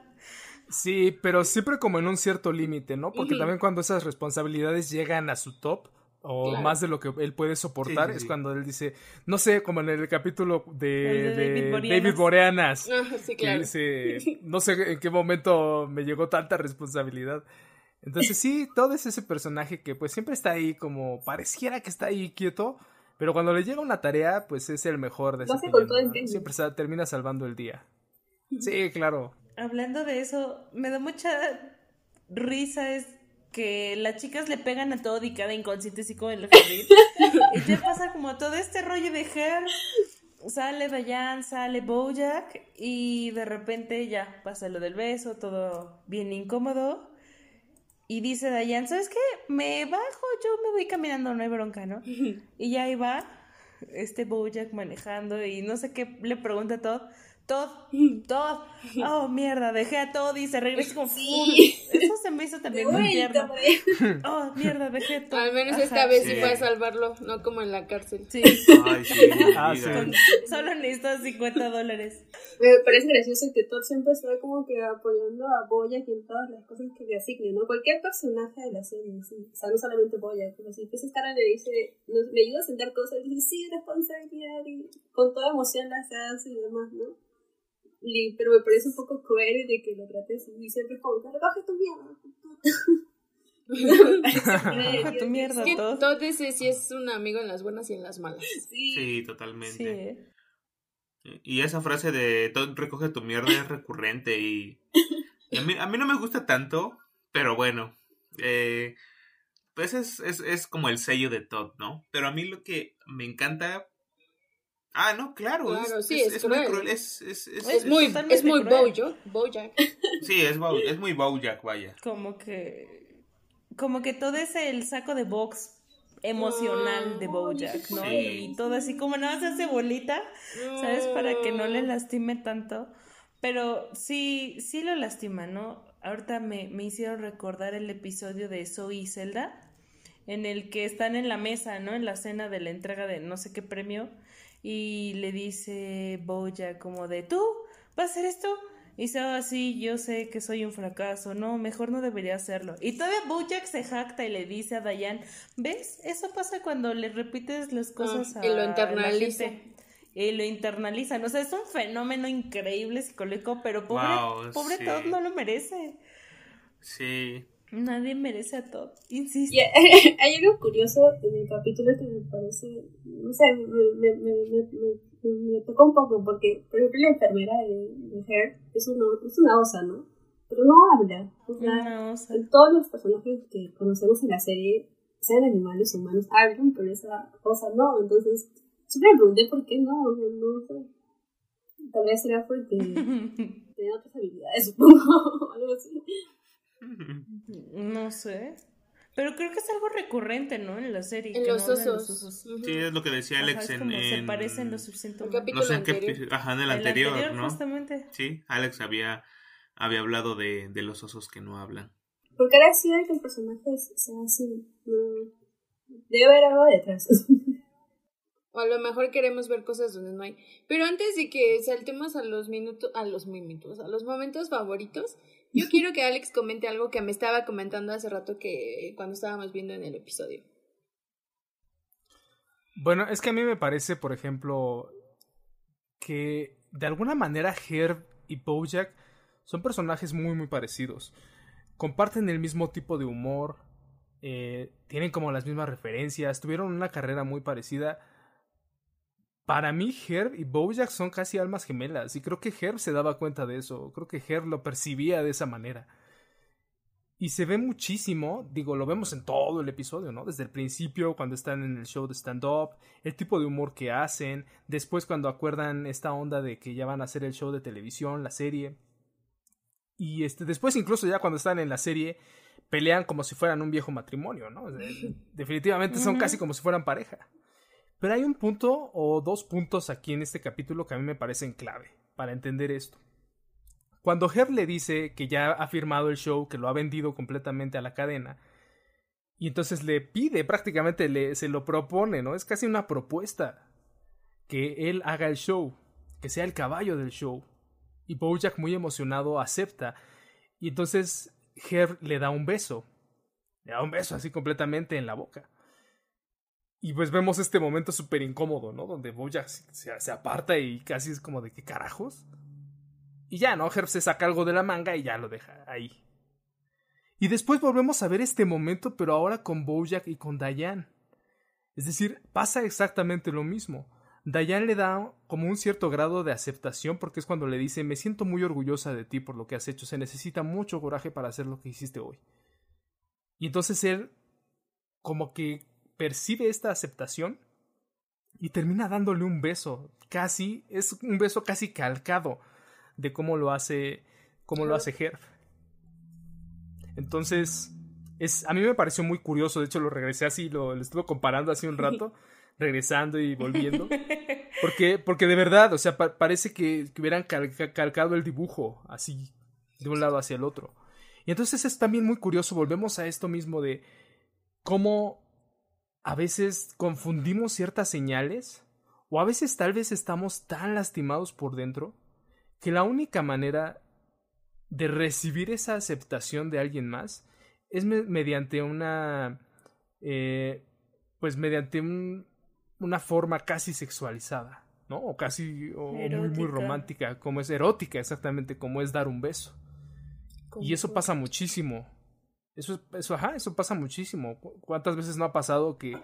Sí, pero siempre como en un cierto límite, ¿no? Porque también cuando esas responsabilidades llegan a su top, o más de lo que él puede soportar, es cuando él dice, no sé, como en el capítulo de, David, Boreanas, sí, claro. dice, no sé en qué momento me llegó tanta responsabilidad. Entonces sí, todo es ese personaje que pues siempre está ahí como pareciera que está ahí quieto, pero cuando le llega una tarea, pues es el mejor de ese Siempre termina salvando el día. Sí, claro. Hablando de eso, me da mucha risa es que las chicas le pegan a todo y cada inconsciente así como el y ya pasa como todo este rollo de Her. Sale Dayan, sale Bojack y de repente ya pasa lo del beso, todo bien incómodo. Y dice Dayan, ¿sabes qué? Me bajo, yo me voy caminando, no hay bronca, ¿no? y ya ahí va este Bojack manejando y no sé qué le pregunta todo todo, todo. Oh, mierda, dejé a todo y se regresa como. Sí. Eso se me hizo también muy tierno. Oh, mierda, dejé todo. Al menos esta vez sí fue a salvarlo, no como en la cárcel. Sí. Ay, sí. Ah, sí. Solo necesito 50 dólares. Me parece gracioso que Todd siempre está como que apoyando a Boya en todas las cosas que le asignen, ¿no? Cualquier personaje de la serie, sí. O sea, no solamente Boya, pero si empieza a estar le dice, me ayuda a sentar cosas, y dice, sí, responsabilidad, y con toda emoción las hace y demás, ¿no? Pero me parece un poco cruel de que lo trates y siempre como, recoge tu mierda. Recoge tu mierda, es que todo. ese sí es un amigo en las buenas y en las malas. Sí, sí totalmente. Sí. Y esa frase de recoge tu mierda es recurrente y A mí, a mí no me gusta tanto, pero bueno. Eh, pues es, es, es como el sello de Todd, ¿no? Pero a mí lo que me encanta. Ah, no, claro. Claro, es, sí, es, es muy cruel. cruel. Es, es, es, Es muy, es muy cruel. Bojack. Bojack. Sí, es, Bow- es muy Bojack, vaya. Como que. Como que todo es el saco de box emocional de Bojack, ¿no? Sí. Y todo así como nada más se hace bolita, ¿sabes? Para que no le lastime tanto. Pero sí, sí lo lastima, ¿no? Ahorita me, me hicieron recordar el episodio de Zoe y Zelda, en el que están en la mesa, ¿no? En la cena de la entrega de no sé qué premio, y le dice Bojack como de, ¿tú vas a hacer esto? Y dice, "Ah, sí, yo sé que soy un fracaso, no, mejor no debería hacerlo. Y todavía Bojack se jacta y le dice a Diane, ¿ves? Eso pasa cuando le repites las cosas Ah, a y lo la internaliza. gente y lo internalizan. O sea, es un fenómeno increíble psicológico, pero pobre, Wow, pobre sí. Todd no lo merece. Sí. Nadie merece a Todd, insisto. Hay algo curioso en el capítulo que me parece, no sé, me, me, me, me, tocó un poco porque, por ejemplo, la enfermera de, de es una, es una osa, ¿no? Pero no habla. O sea, Una osa. todos los personajes que conocemos en la serie, sean animales o humanos, hablan, pero esa osa no. Entonces, siempre me pregunté por qué no, o sea, no sé. Tal vez será porque tiene otras habilidades, supongo, o algo así. No sé. Pero creo que es algo recurrente, ¿no? En la serie. En que los no osos. Sí, es lo que decía Ajá, Alex es en, como se en- parecen lo suficiente. El humano. capítulo No sé en qué Ajá, en el El anterior, ¿no? justamente. Sí, Alex había, había hablado de, de los osos que no hablan. Porque ahora sí hay que el personaje sea así. No. Debe haber algo detrás. O a lo mejor queremos ver cosas donde no hay. Pero antes de que saltemos a los minutos, a los minutos, a los momentos favoritos, yo quiero que Alex comente algo que me estaba comentando hace rato que cuando estábamos viendo en el episodio. Bueno, es que a mí me parece, por ejemplo, que de alguna manera Herb y Bojack son personajes muy, muy parecidos. Comparten el mismo tipo de humor, eh, tienen como las mismas referencias, tuvieron una carrera muy parecida. Para mí, Herb y Bojack son casi almas gemelas, y creo que Herb se daba cuenta de eso, creo que Herb lo percibía de esa manera. Y se ve muchísimo, digo, lo vemos en todo el episodio, ¿no? Desde el principio, cuando están en el show de stand-up, el tipo de humor que hacen, después cuando acuerdan esta onda de que ya van a hacer el show de televisión, la serie. Y este, después incluso ya cuando están en la serie, pelean como si fueran un viejo matrimonio, ¿no? Definitivamente son casi como si fueran pareja. Pero hay un punto o dos puntos aquí en este capítulo que a mí me parecen clave para entender esto. Cuando Herb le dice que ya ha firmado el show, que lo ha vendido completamente a la cadena, y entonces le pide, prácticamente le, se lo propone, ¿no? Es casi una propuesta que él haga el show, que sea el caballo del show. Y Bojack, muy emocionado, acepta. Y entonces Herb le da un beso. Le da un beso así completamente en la boca. Y pues vemos este momento súper incómodo, ¿no? Donde Bojack se, aparta y casi es como de qué carajos. Y ya, ¿no? Herb se saca algo de la manga y ya lo deja ahí. Y después volvemos a ver este momento, pero ahora con Bojack y con Diane. Es decir, pasa exactamente lo mismo. Diane le da como un cierto grado de aceptación porque es cuando le dice me siento muy orgullosa de ti por lo que has hecho, se necesita mucho coraje para hacer lo que hiciste hoy. Y entonces él como que percibe esta aceptación y termina dándole un beso, casi, es un beso casi calcado de cómo lo hace, cómo lo hace Herb. Entonces, es, a mí me pareció muy curioso, de hecho lo regresé así, lo, lo estuve comparando hace un rato, regresando y volviendo. Porque, porque de verdad, o sea, pa parece que, que hubieran cal calcado el dibujo así, de un lado hacia el otro. Y entonces es también muy curioso, volvemos a esto mismo de cómo a veces confundimos ciertas señales, o a veces tal vez estamos tan lastimados por dentro, que la única manera de recibir esa aceptación de alguien más es me mediante una eh, pues mediante un, una forma casi sexualizada no o casi o muy muy romántica como es erótica exactamente como es dar un beso. Y eso pasa muchísimo eso eso ajá eso pasa muchísimo Cu- cuántas veces no ha pasado que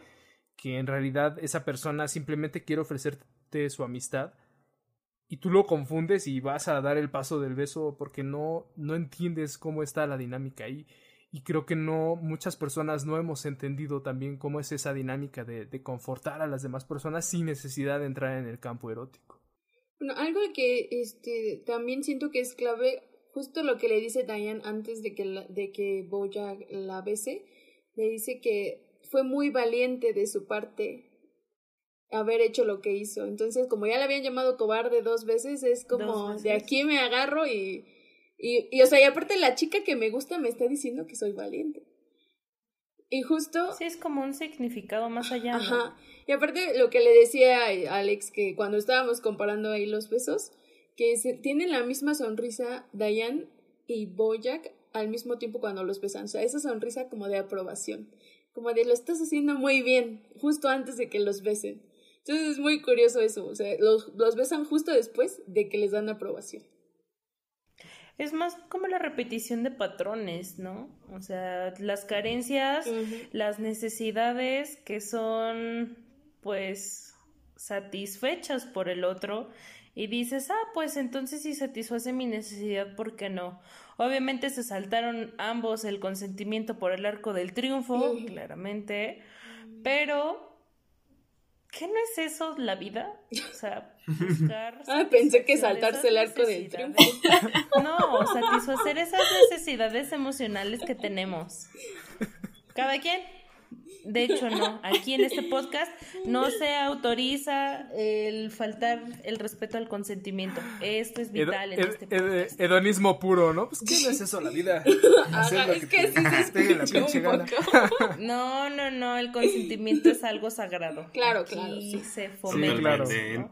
que en realidad esa persona simplemente quiere ofrecerte su amistad y tú lo confundes y vas a dar el paso del beso porque no, no entiendes cómo está la dinámica ahí. Y creo que no, muchas personas no hemos entendido también cómo es esa dinámica de, de confortar a las demás personas sin necesidad de entrar en el campo erótico. Bueno, algo que este, también siento que es clave, justo lo que le dice Diane antes de que, la, de que Boya la bese, le dice que fue muy valiente de su parte haber hecho lo que hizo. Entonces, como ya le habían llamado cobarde dos veces, es como veces. de aquí me agarro y, y, y, o sea, y aparte la chica que me gusta me está diciendo que soy valiente. Y justo... Sí, es como un significado más allá. ¿no? Ajá. Y aparte lo que le decía a Alex, que cuando estábamos comparando ahí los besos, que se, tienen la misma sonrisa Diane y Boyack al mismo tiempo cuando los besan. O sea, esa sonrisa como de aprobación. Como de lo estás haciendo muy bien, justo antes de que los besen. Entonces es muy curioso eso. O sea, los, los besan justo después de que les dan aprobación. Es más como la repetición de patrones, ¿no? O sea, las carencias, uh -huh. las necesidades que son, pues, satisfechas por el otro. Y dices, ah, pues entonces si satisface mi necesidad, ¿por qué no? Obviamente se saltaron ambos el consentimiento por el arco del triunfo, claramente, pero ¿Qué no es eso la vida? O sea, buscar. ah, pensé que saltarse el arco del triunfo. no, satisfacer esas necesidades emocionales que tenemos. Cada quien. De hecho, no. Aquí en este podcast no se autoriza el faltar el respeto al consentimiento. Esto es vital ed en este podcast. Ed hedonismo puro, ¿no? Pues, ¿qué no es eso la vida? Es que, que sí se la pinche gana. No, no, no. El consentimiento es algo sagrado. Claro, Aquí claro. Sí. se fomenta. Sí, claro. ¿no?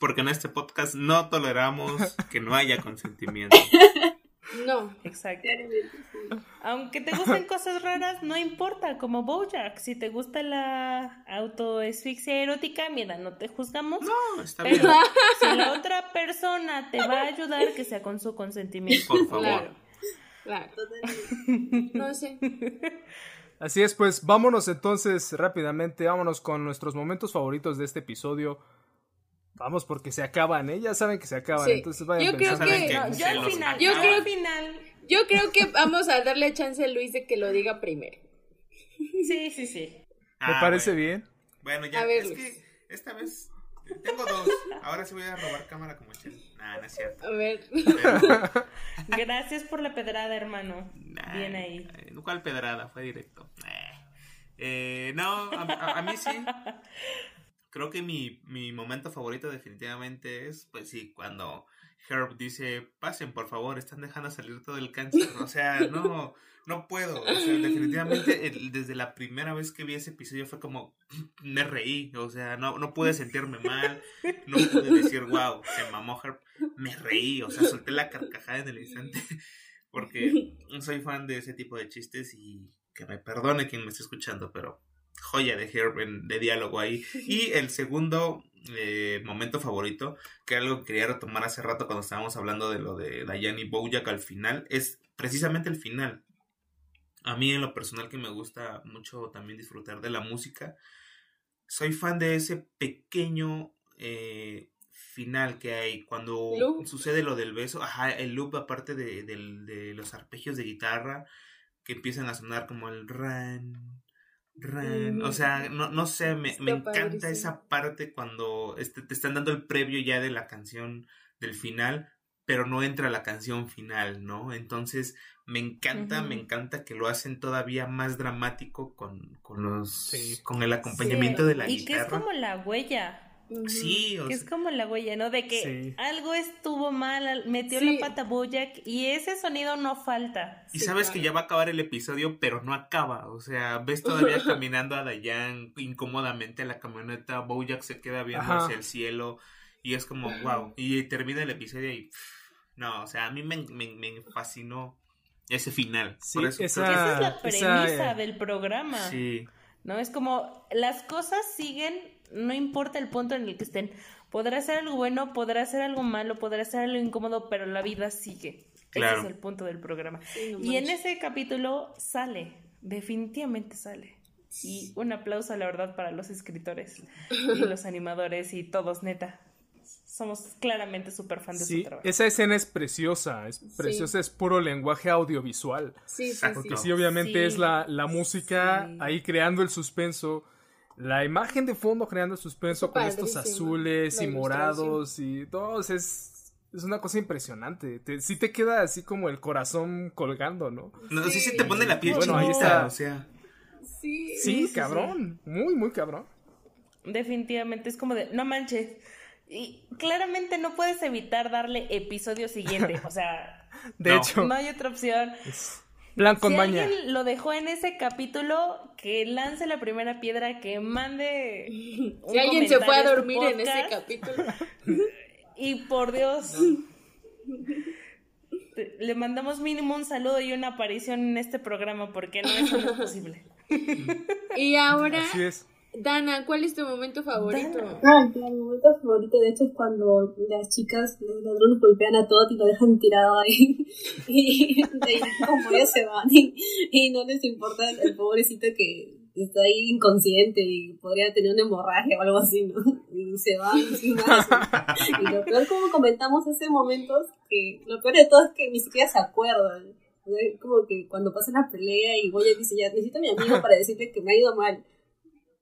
Porque en este podcast no toleramos que no haya consentimiento. No. Exacto. Aunque te gusten cosas raras, no importa, como Bojack. Si te gusta la autoesfixia erótica, mira, no te juzgamos. No, está pero bien. si la otra persona te va a ayudar, que sea con su consentimiento. Por favor. Claro. Claro. No sé. Así es, pues vámonos entonces rápidamente, vámonos con nuestros momentos favoritos de este episodio. Vamos, porque se acaban, ¿eh? Ya saben que se acaban, Sí. entonces vayan Yo creo pensando. que- que No, yo al final, Yo creo- al final. Yo creo que vamos a darle chance a Luis de que lo diga primero. Sí, sí, sí. Me Ah, parece bueno. bien. Bueno, ya, A ver, es Luis. que esta vez eh, tengo dos. Ahora sí voy a robar cámara como Chel. Nah, no es cierto. A ver. Pero, Gracias por la pedrada, hermano. nah, Bien ahí. eh, ¿Cuál pedrada? Fue directo. Nah. Eh, no, a, a- a mí sí. Creo que mi, mi momento favorito definitivamente es, pues sí, cuando Herb dice, pasen por favor, están dejando salir todo el cáncer. O sea, no, no puedo. O sea, definitivamente desde la primera vez que vi ese episodio fue como, me reí. O sea, no, no pude sentirme mal, no pude decir, wow, se mamó Herb. Me reí, o sea, solté la carcajada en el instante. Porque soy fan de ese tipo de chistes y que me perdone quien me esté escuchando, pero joya de Herb en- de diálogo ahí. Y el segundo eh, momento favorito, que algo que quería retomar hace rato cuando estábamos hablando de lo de Diane y Bojack al final, es precisamente el final. A mí en lo personal que me gusta mucho también disfrutar de la música, soy fan de ese pequeño eh, final que hay cuando Loop. sucede lo del beso, ajá, el loop aparte de, de los arpegios de guitarra que empiezan a sonar como el ran, o sea, no, no sé, me, me encanta esa parte cuando este, te están dando el previo ya de la canción del final, pero no entra la canción final, ¿no? Entonces, me encanta, me encanta que lo hacen todavía más dramático con, con los Sí. con el acompañamiento de la y que es guitarra. como la huella. Sí, o Que es como la huella, ¿no? De que Sí. algo estuvo mal, al- metió Sí. la pata Bojack y ese sonido no falta. y sí, sabes que ya va a acabar el episodio, pero no acaba. O sea, ves todavía caminando a Dayan incómodamente a la camioneta. Bojack se queda viendo Ajá. hacia el cielo. Y es como, wow. Y termina el episodio y. pff, No, o sea, a mí me, me- me fascinó ese final. Sí, Por eso esa- creo Esa es la esa, premisa eh, del programa. Sí, ¿No? Es como las cosas siguen, no importa el punto en el que estén. Podrá ser algo bueno, podrá ser algo malo, podrá ser algo incómodo, pero la vida sigue. Claro. Ese es el punto del programa. Sí, no y en ese capítulo sale, definitivamente sale. Y un aplauso, la verdad, para los escritores y los animadores y todos, neta. somos claramente súper fan de Sí, su trabajo. esa escena es preciosa, es preciosa, es puro lenguaje audiovisual. Sí, sí, Porque sí. sí, obviamente Sí, es la, la música sí. ahí creando el suspenso, la imagen de fondo creando el suspenso con estos azules y morados y todo, es, es una cosa impresionante. Te, sí te queda así como el corazón colgando, ¿no? No, sí se te pone la piel Bueno, ahí está. o sea. Sí. Sí, sí, cabrón, muy, muy cabrón. Definitivamente es como de, no manches. Y claramente no puedes evitar darle episodio siguiente. O sea, De No. hecho, no hay otra opción. Con si maña. alguien lo dejó en ese capítulo, que lance la primera piedra, que mande. un Si alguien se fue a este dormir en ese capítulo. Y por Dios. te- Le mandamos mínimo un saludo y una aparición en este programa porque no eso no es posible. Y ahora, Así es. Dana, ¿cuál es tu momento favorito? Ah, mi momento favorito de hecho es cuando las chicas, los ladrones golpean a Todd y lo dejan tirado ahí. Y, y como ellos se van y, no les importa el, pobrecito que está ahí inconsciente y podría tener una hemorragia o algo así, ¿no? Y se van sin. Y lo peor, como comentamos hace momentos, que lo peor de todo es que ni siquiera se acuerdan. Como que cuando pasa la pelea y Goya dice, ya, necesito a mi amigo para decirle que me ha ido mal.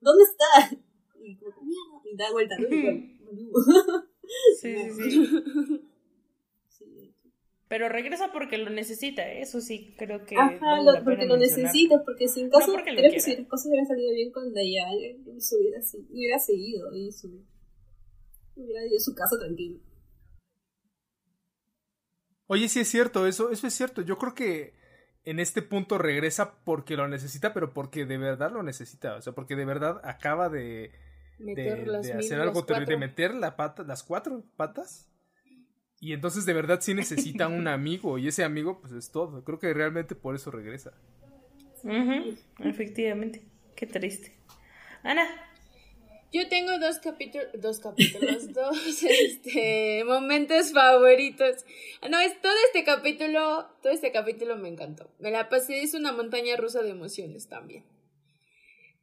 ¿Dónde está? Y como, mierda, y da vuelta, Sí, sí, sí. Pero regresa porque lo necesita, ¿eh? eso sí, creo que. Ajá, vale lo- la porque lo necesito, porque si en caso, No porque lo creo que si las cosas hubieran salido bien con Dayan, se hubiera, hubiera seguido y su, hubiera ido a su casa tranquilo. Oye, sí es cierto, eso, eso es cierto. Yo creo que en este punto regresa porque lo necesita, pero porque de verdad lo necesita. O sea, porque de verdad acaba de, de, hacer algo terrible, de cuatro. meter la pata, las cuatro patas. Y entonces de verdad sí necesita un amigo. Y ese amigo, pues es todo. Creo que realmente por eso regresa. Efectivamente. Qué triste. Ana, Yo tengo dos capítulos, dos capítulos, dos este, momentos favoritos. No, es todo este capítulo, todo este capítulo me encantó. Me la pasé, es una montaña rusa de emociones también.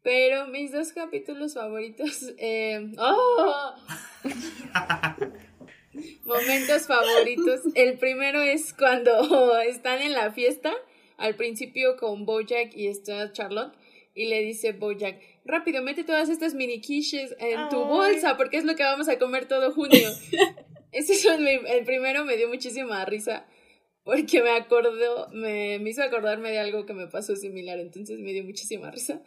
Pero mis dos capítulos favoritos, eh, ¡oh! momentos favoritos. El primero es cuando están en la fiesta, al principio con Bojack y está Charlotte, y le dice Bojack, rápido, mete todas estas mini quiches en tu Ay. bolsa, porque es lo que vamos a comer todo junio. Ese es el, el primero, me dio muchísima risa, porque me acordó, me, me hizo acordarme de algo que me pasó similar, entonces me dio muchísima risa.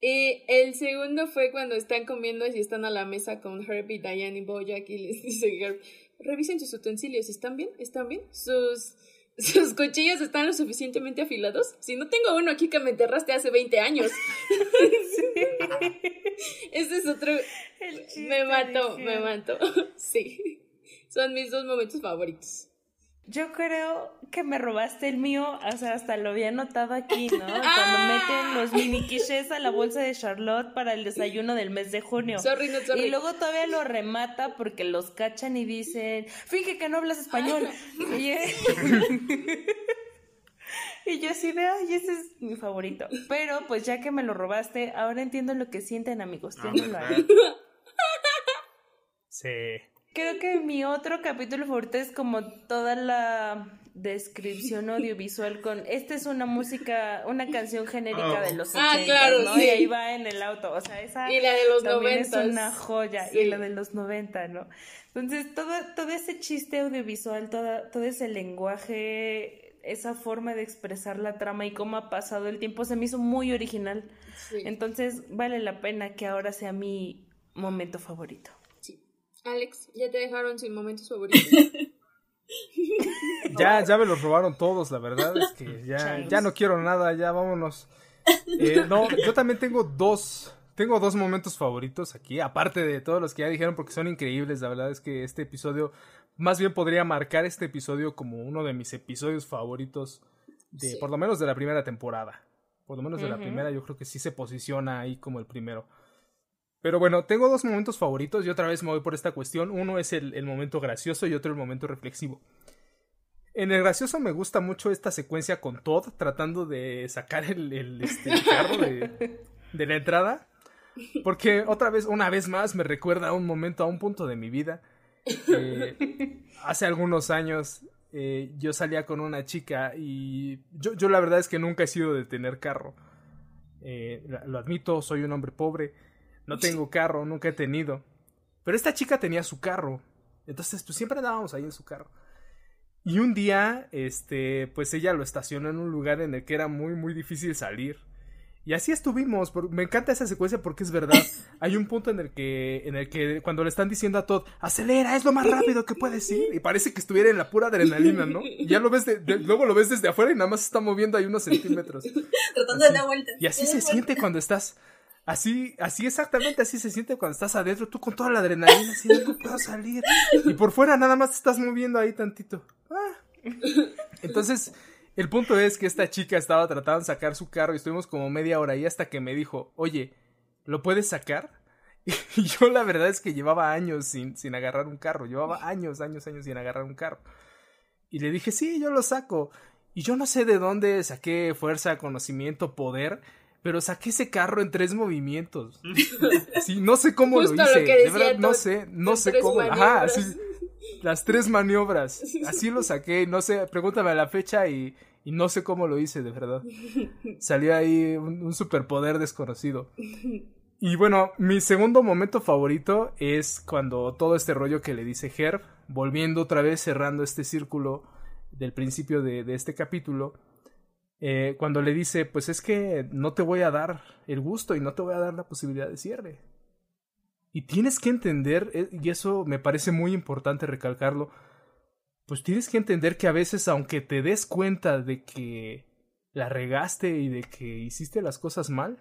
Y el segundo fue cuando están comiendo y están a la mesa con Herb y Diane y Bojack y les dice Herb, revisen sus utensilios, ¿están bien? ¿Están bien? ¿Sus, sus cuchillos están lo suficientemente afilados? Si no tengo uno aquí que me enterraste hace 20 años. Ese es otro... el Me mató, me mató. Sí. Son mis dos momentos favoritos. Yo creo que me robaste el mío, o sea, hasta lo había notado aquí, ¿no? Cuando Ah. meten los mini quiches a la bolsa de Charlotte para el desayuno del mes de junio. Sorry, no sorry. Y luego todavía lo remata porque los cachan y dicen, finge que no hablas español. Y, y yo así de, ay, ese es mi favorito. Pero pues ya que me lo robaste, ahora entiendo lo que sienten amigos. Ahí. Sí. Creo que mi otro capítulo favorito es como toda la descripción audiovisual con esta es una música, una canción genérica de los Ah, 80, claro, ¿no? sí. Y ahí va en el auto, o sea, esa Y la de los también es una joya Sí. y la de los 90, ¿no? Entonces, todo todo ese chiste audiovisual, toda, todo ese lenguaje, esa forma de expresar la trama y cómo ha pasado el tiempo se me hizo muy original. Sí. Entonces, vale la pena que ahora sea mi momento favorito. Alex, ¿ya te dejaron sin momentos favoritos? Ya, ya me los robaron todos, la verdad es que ya, ya no quiero nada, ya vámonos. Eh, no, yo también tengo dos, tengo dos momentos favoritos aquí, aparte de todos los que ya dijeron porque son increíbles, la verdad es que este episodio, más bien podría marcar este episodio como uno de mis episodios favoritos, de, Sí. por lo menos de la primera temporada. Por lo menos de la primera yo creo que sí se posiciona ahí como el primero. Pero bueno, tengo dos momentos favoritos y otra vez me voy por esta cuestión. Uno es el, momento gracioso y otro el momento reflexivo. En el gracioso me gusta mucho esta secuencia con Todd tratando de sacar el, este, carro de, de la entrada. Porque otra vez, una vez más, me recuerda a un momento, a un punto de mi vida Eh, hace algunos años eh, yo salía con una chica y yo, yo, la verdad es que nunca he sido de tener carro. Eh, lo admito, soy un hombre pobre, no tengo carro, nunca he tenido. Pero esta chica tenía su carro, entonces pues siempre andábamos ahí en su carro. Y un día, este, pues ella lo estacionó en un lugar en el que era muy, muy difícil salir. Y así estuvimos. Me encanta esa secuencia porque es verdad. Hay un punto en el que, en el que cuando le están diciendo a Todd, acelera, es lo más rápido que puedes ir. Y parece que estuviera en la pura adrenalina, ¿no? Y ya lo ves, de, luego lo ves desde afuera y nada más se está moviendo ahí unos centímetros. Tratando de dar vuelta. Y así se siente cuando estás, Así, así exactamente así se siente cuando estás adentro, tú con toda la adrenalina, así no puedo salir. Y por fuera nada más te estás moviendo ahí tantito. Ah. Entonces, el punto es que esta chica estaba tratando de sacar su carro y estuvimos como media hora ahí hasta que me dijo, oye, ¿lo puedes sacar? Y yo la verdad es que llevaba años sin, sin agarrar un carro, llevaba años, años, años sin agarrar un carro. Y le dije, sí, yo lo saco. Y yo no sé de dónde saqué fuerza, conocimiento, poder pero saqué ese carro en tres movimientos. Sí, no sé cómo lo hice. de verdad, no sé, no sé cómo. Ajá, así, las tres maniobras. Así lo saqué, no sé, pregúntame a la fecha y, y no sé cómo lo hice, de verdad. Salió ahí un, superpoder desconocido. Y bueno, mi segundo momento favorito es cuando todo este rollo que le dice Herb, volviendo otra vez, cerrando este círculo del principio de, de este capítulo, eh, cuando le dice, pues es que no te voy a dar el gusto y no te voy a dar la posibilidad de cierre. Y tienes que entender, eh, y eso me parece muy importante recalcarlo, pues tienes que entender que a veces aunque te des cuenta de que la regaste y de que hiciste las cosas mal,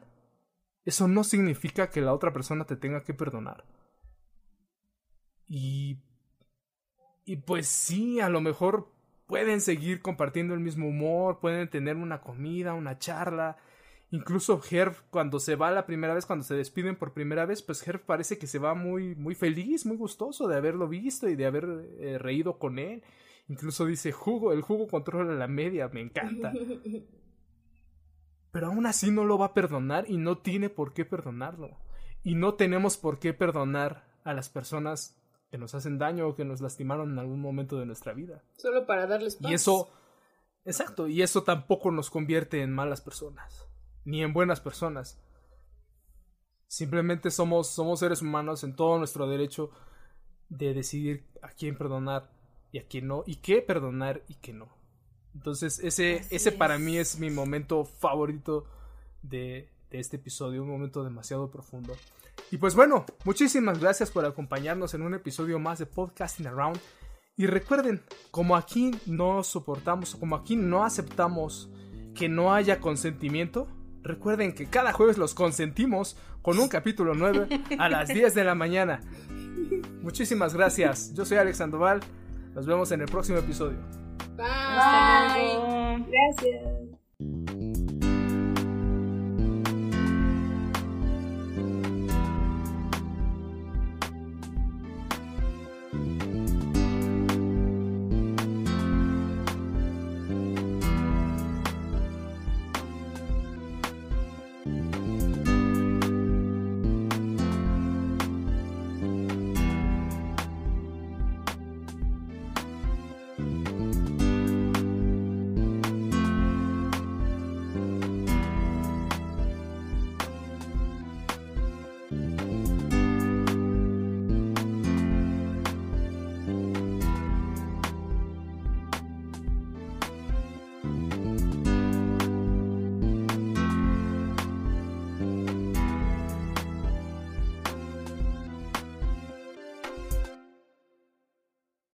eso no significa que la otra persona te tenga que perdonar. Y... Y pues sí, a lo mejor pueden seguir compartiendo el mismo humor, pueden tener una comida, una charla. Incluso Herb cuando se va la primera vez, cuando se despiden por primera vez, pues Herb parece que se va muy, muy feliz, muy gustoso de haberlo visto y de haber eh, reído con él. Incluso dice, jugo, el jugo controla la media, me encanta. Pero aún así no lo va a perdonar y no tiene por qué perdonarlo. Y no tenemos por qué perdonar a las personas que nos hacen daño o que nos lastimaron en algún momento de nuestra vida. Solo para darles paz. Y eso, exacto, y eso tampoco nos convierte en malas personas, ni en buenas personas. Simplemente somos, somos seres humanos en todo nuestro derecho de decidir a quién perdonar y a quién no, y qué perdonar y qué no. Entonces, ese, ese para mí es mi momento favorito de, de este episodio, un momento demasiado profundo. Y pues bueno, muchísimas gracias por acompañarnos en un episodio más de Podcasting Around. Y recuerden, como aquí no soportamos, como aquí no aceptamos que no haya consentimiento, recuerden que cada jueves los consentimos con un capítulo 9 a las 10 de la mañana. Muchísimas gracias. Yo soy Alex Sandoval. Nos vemos en el próximo episodio. Bye. Gracias.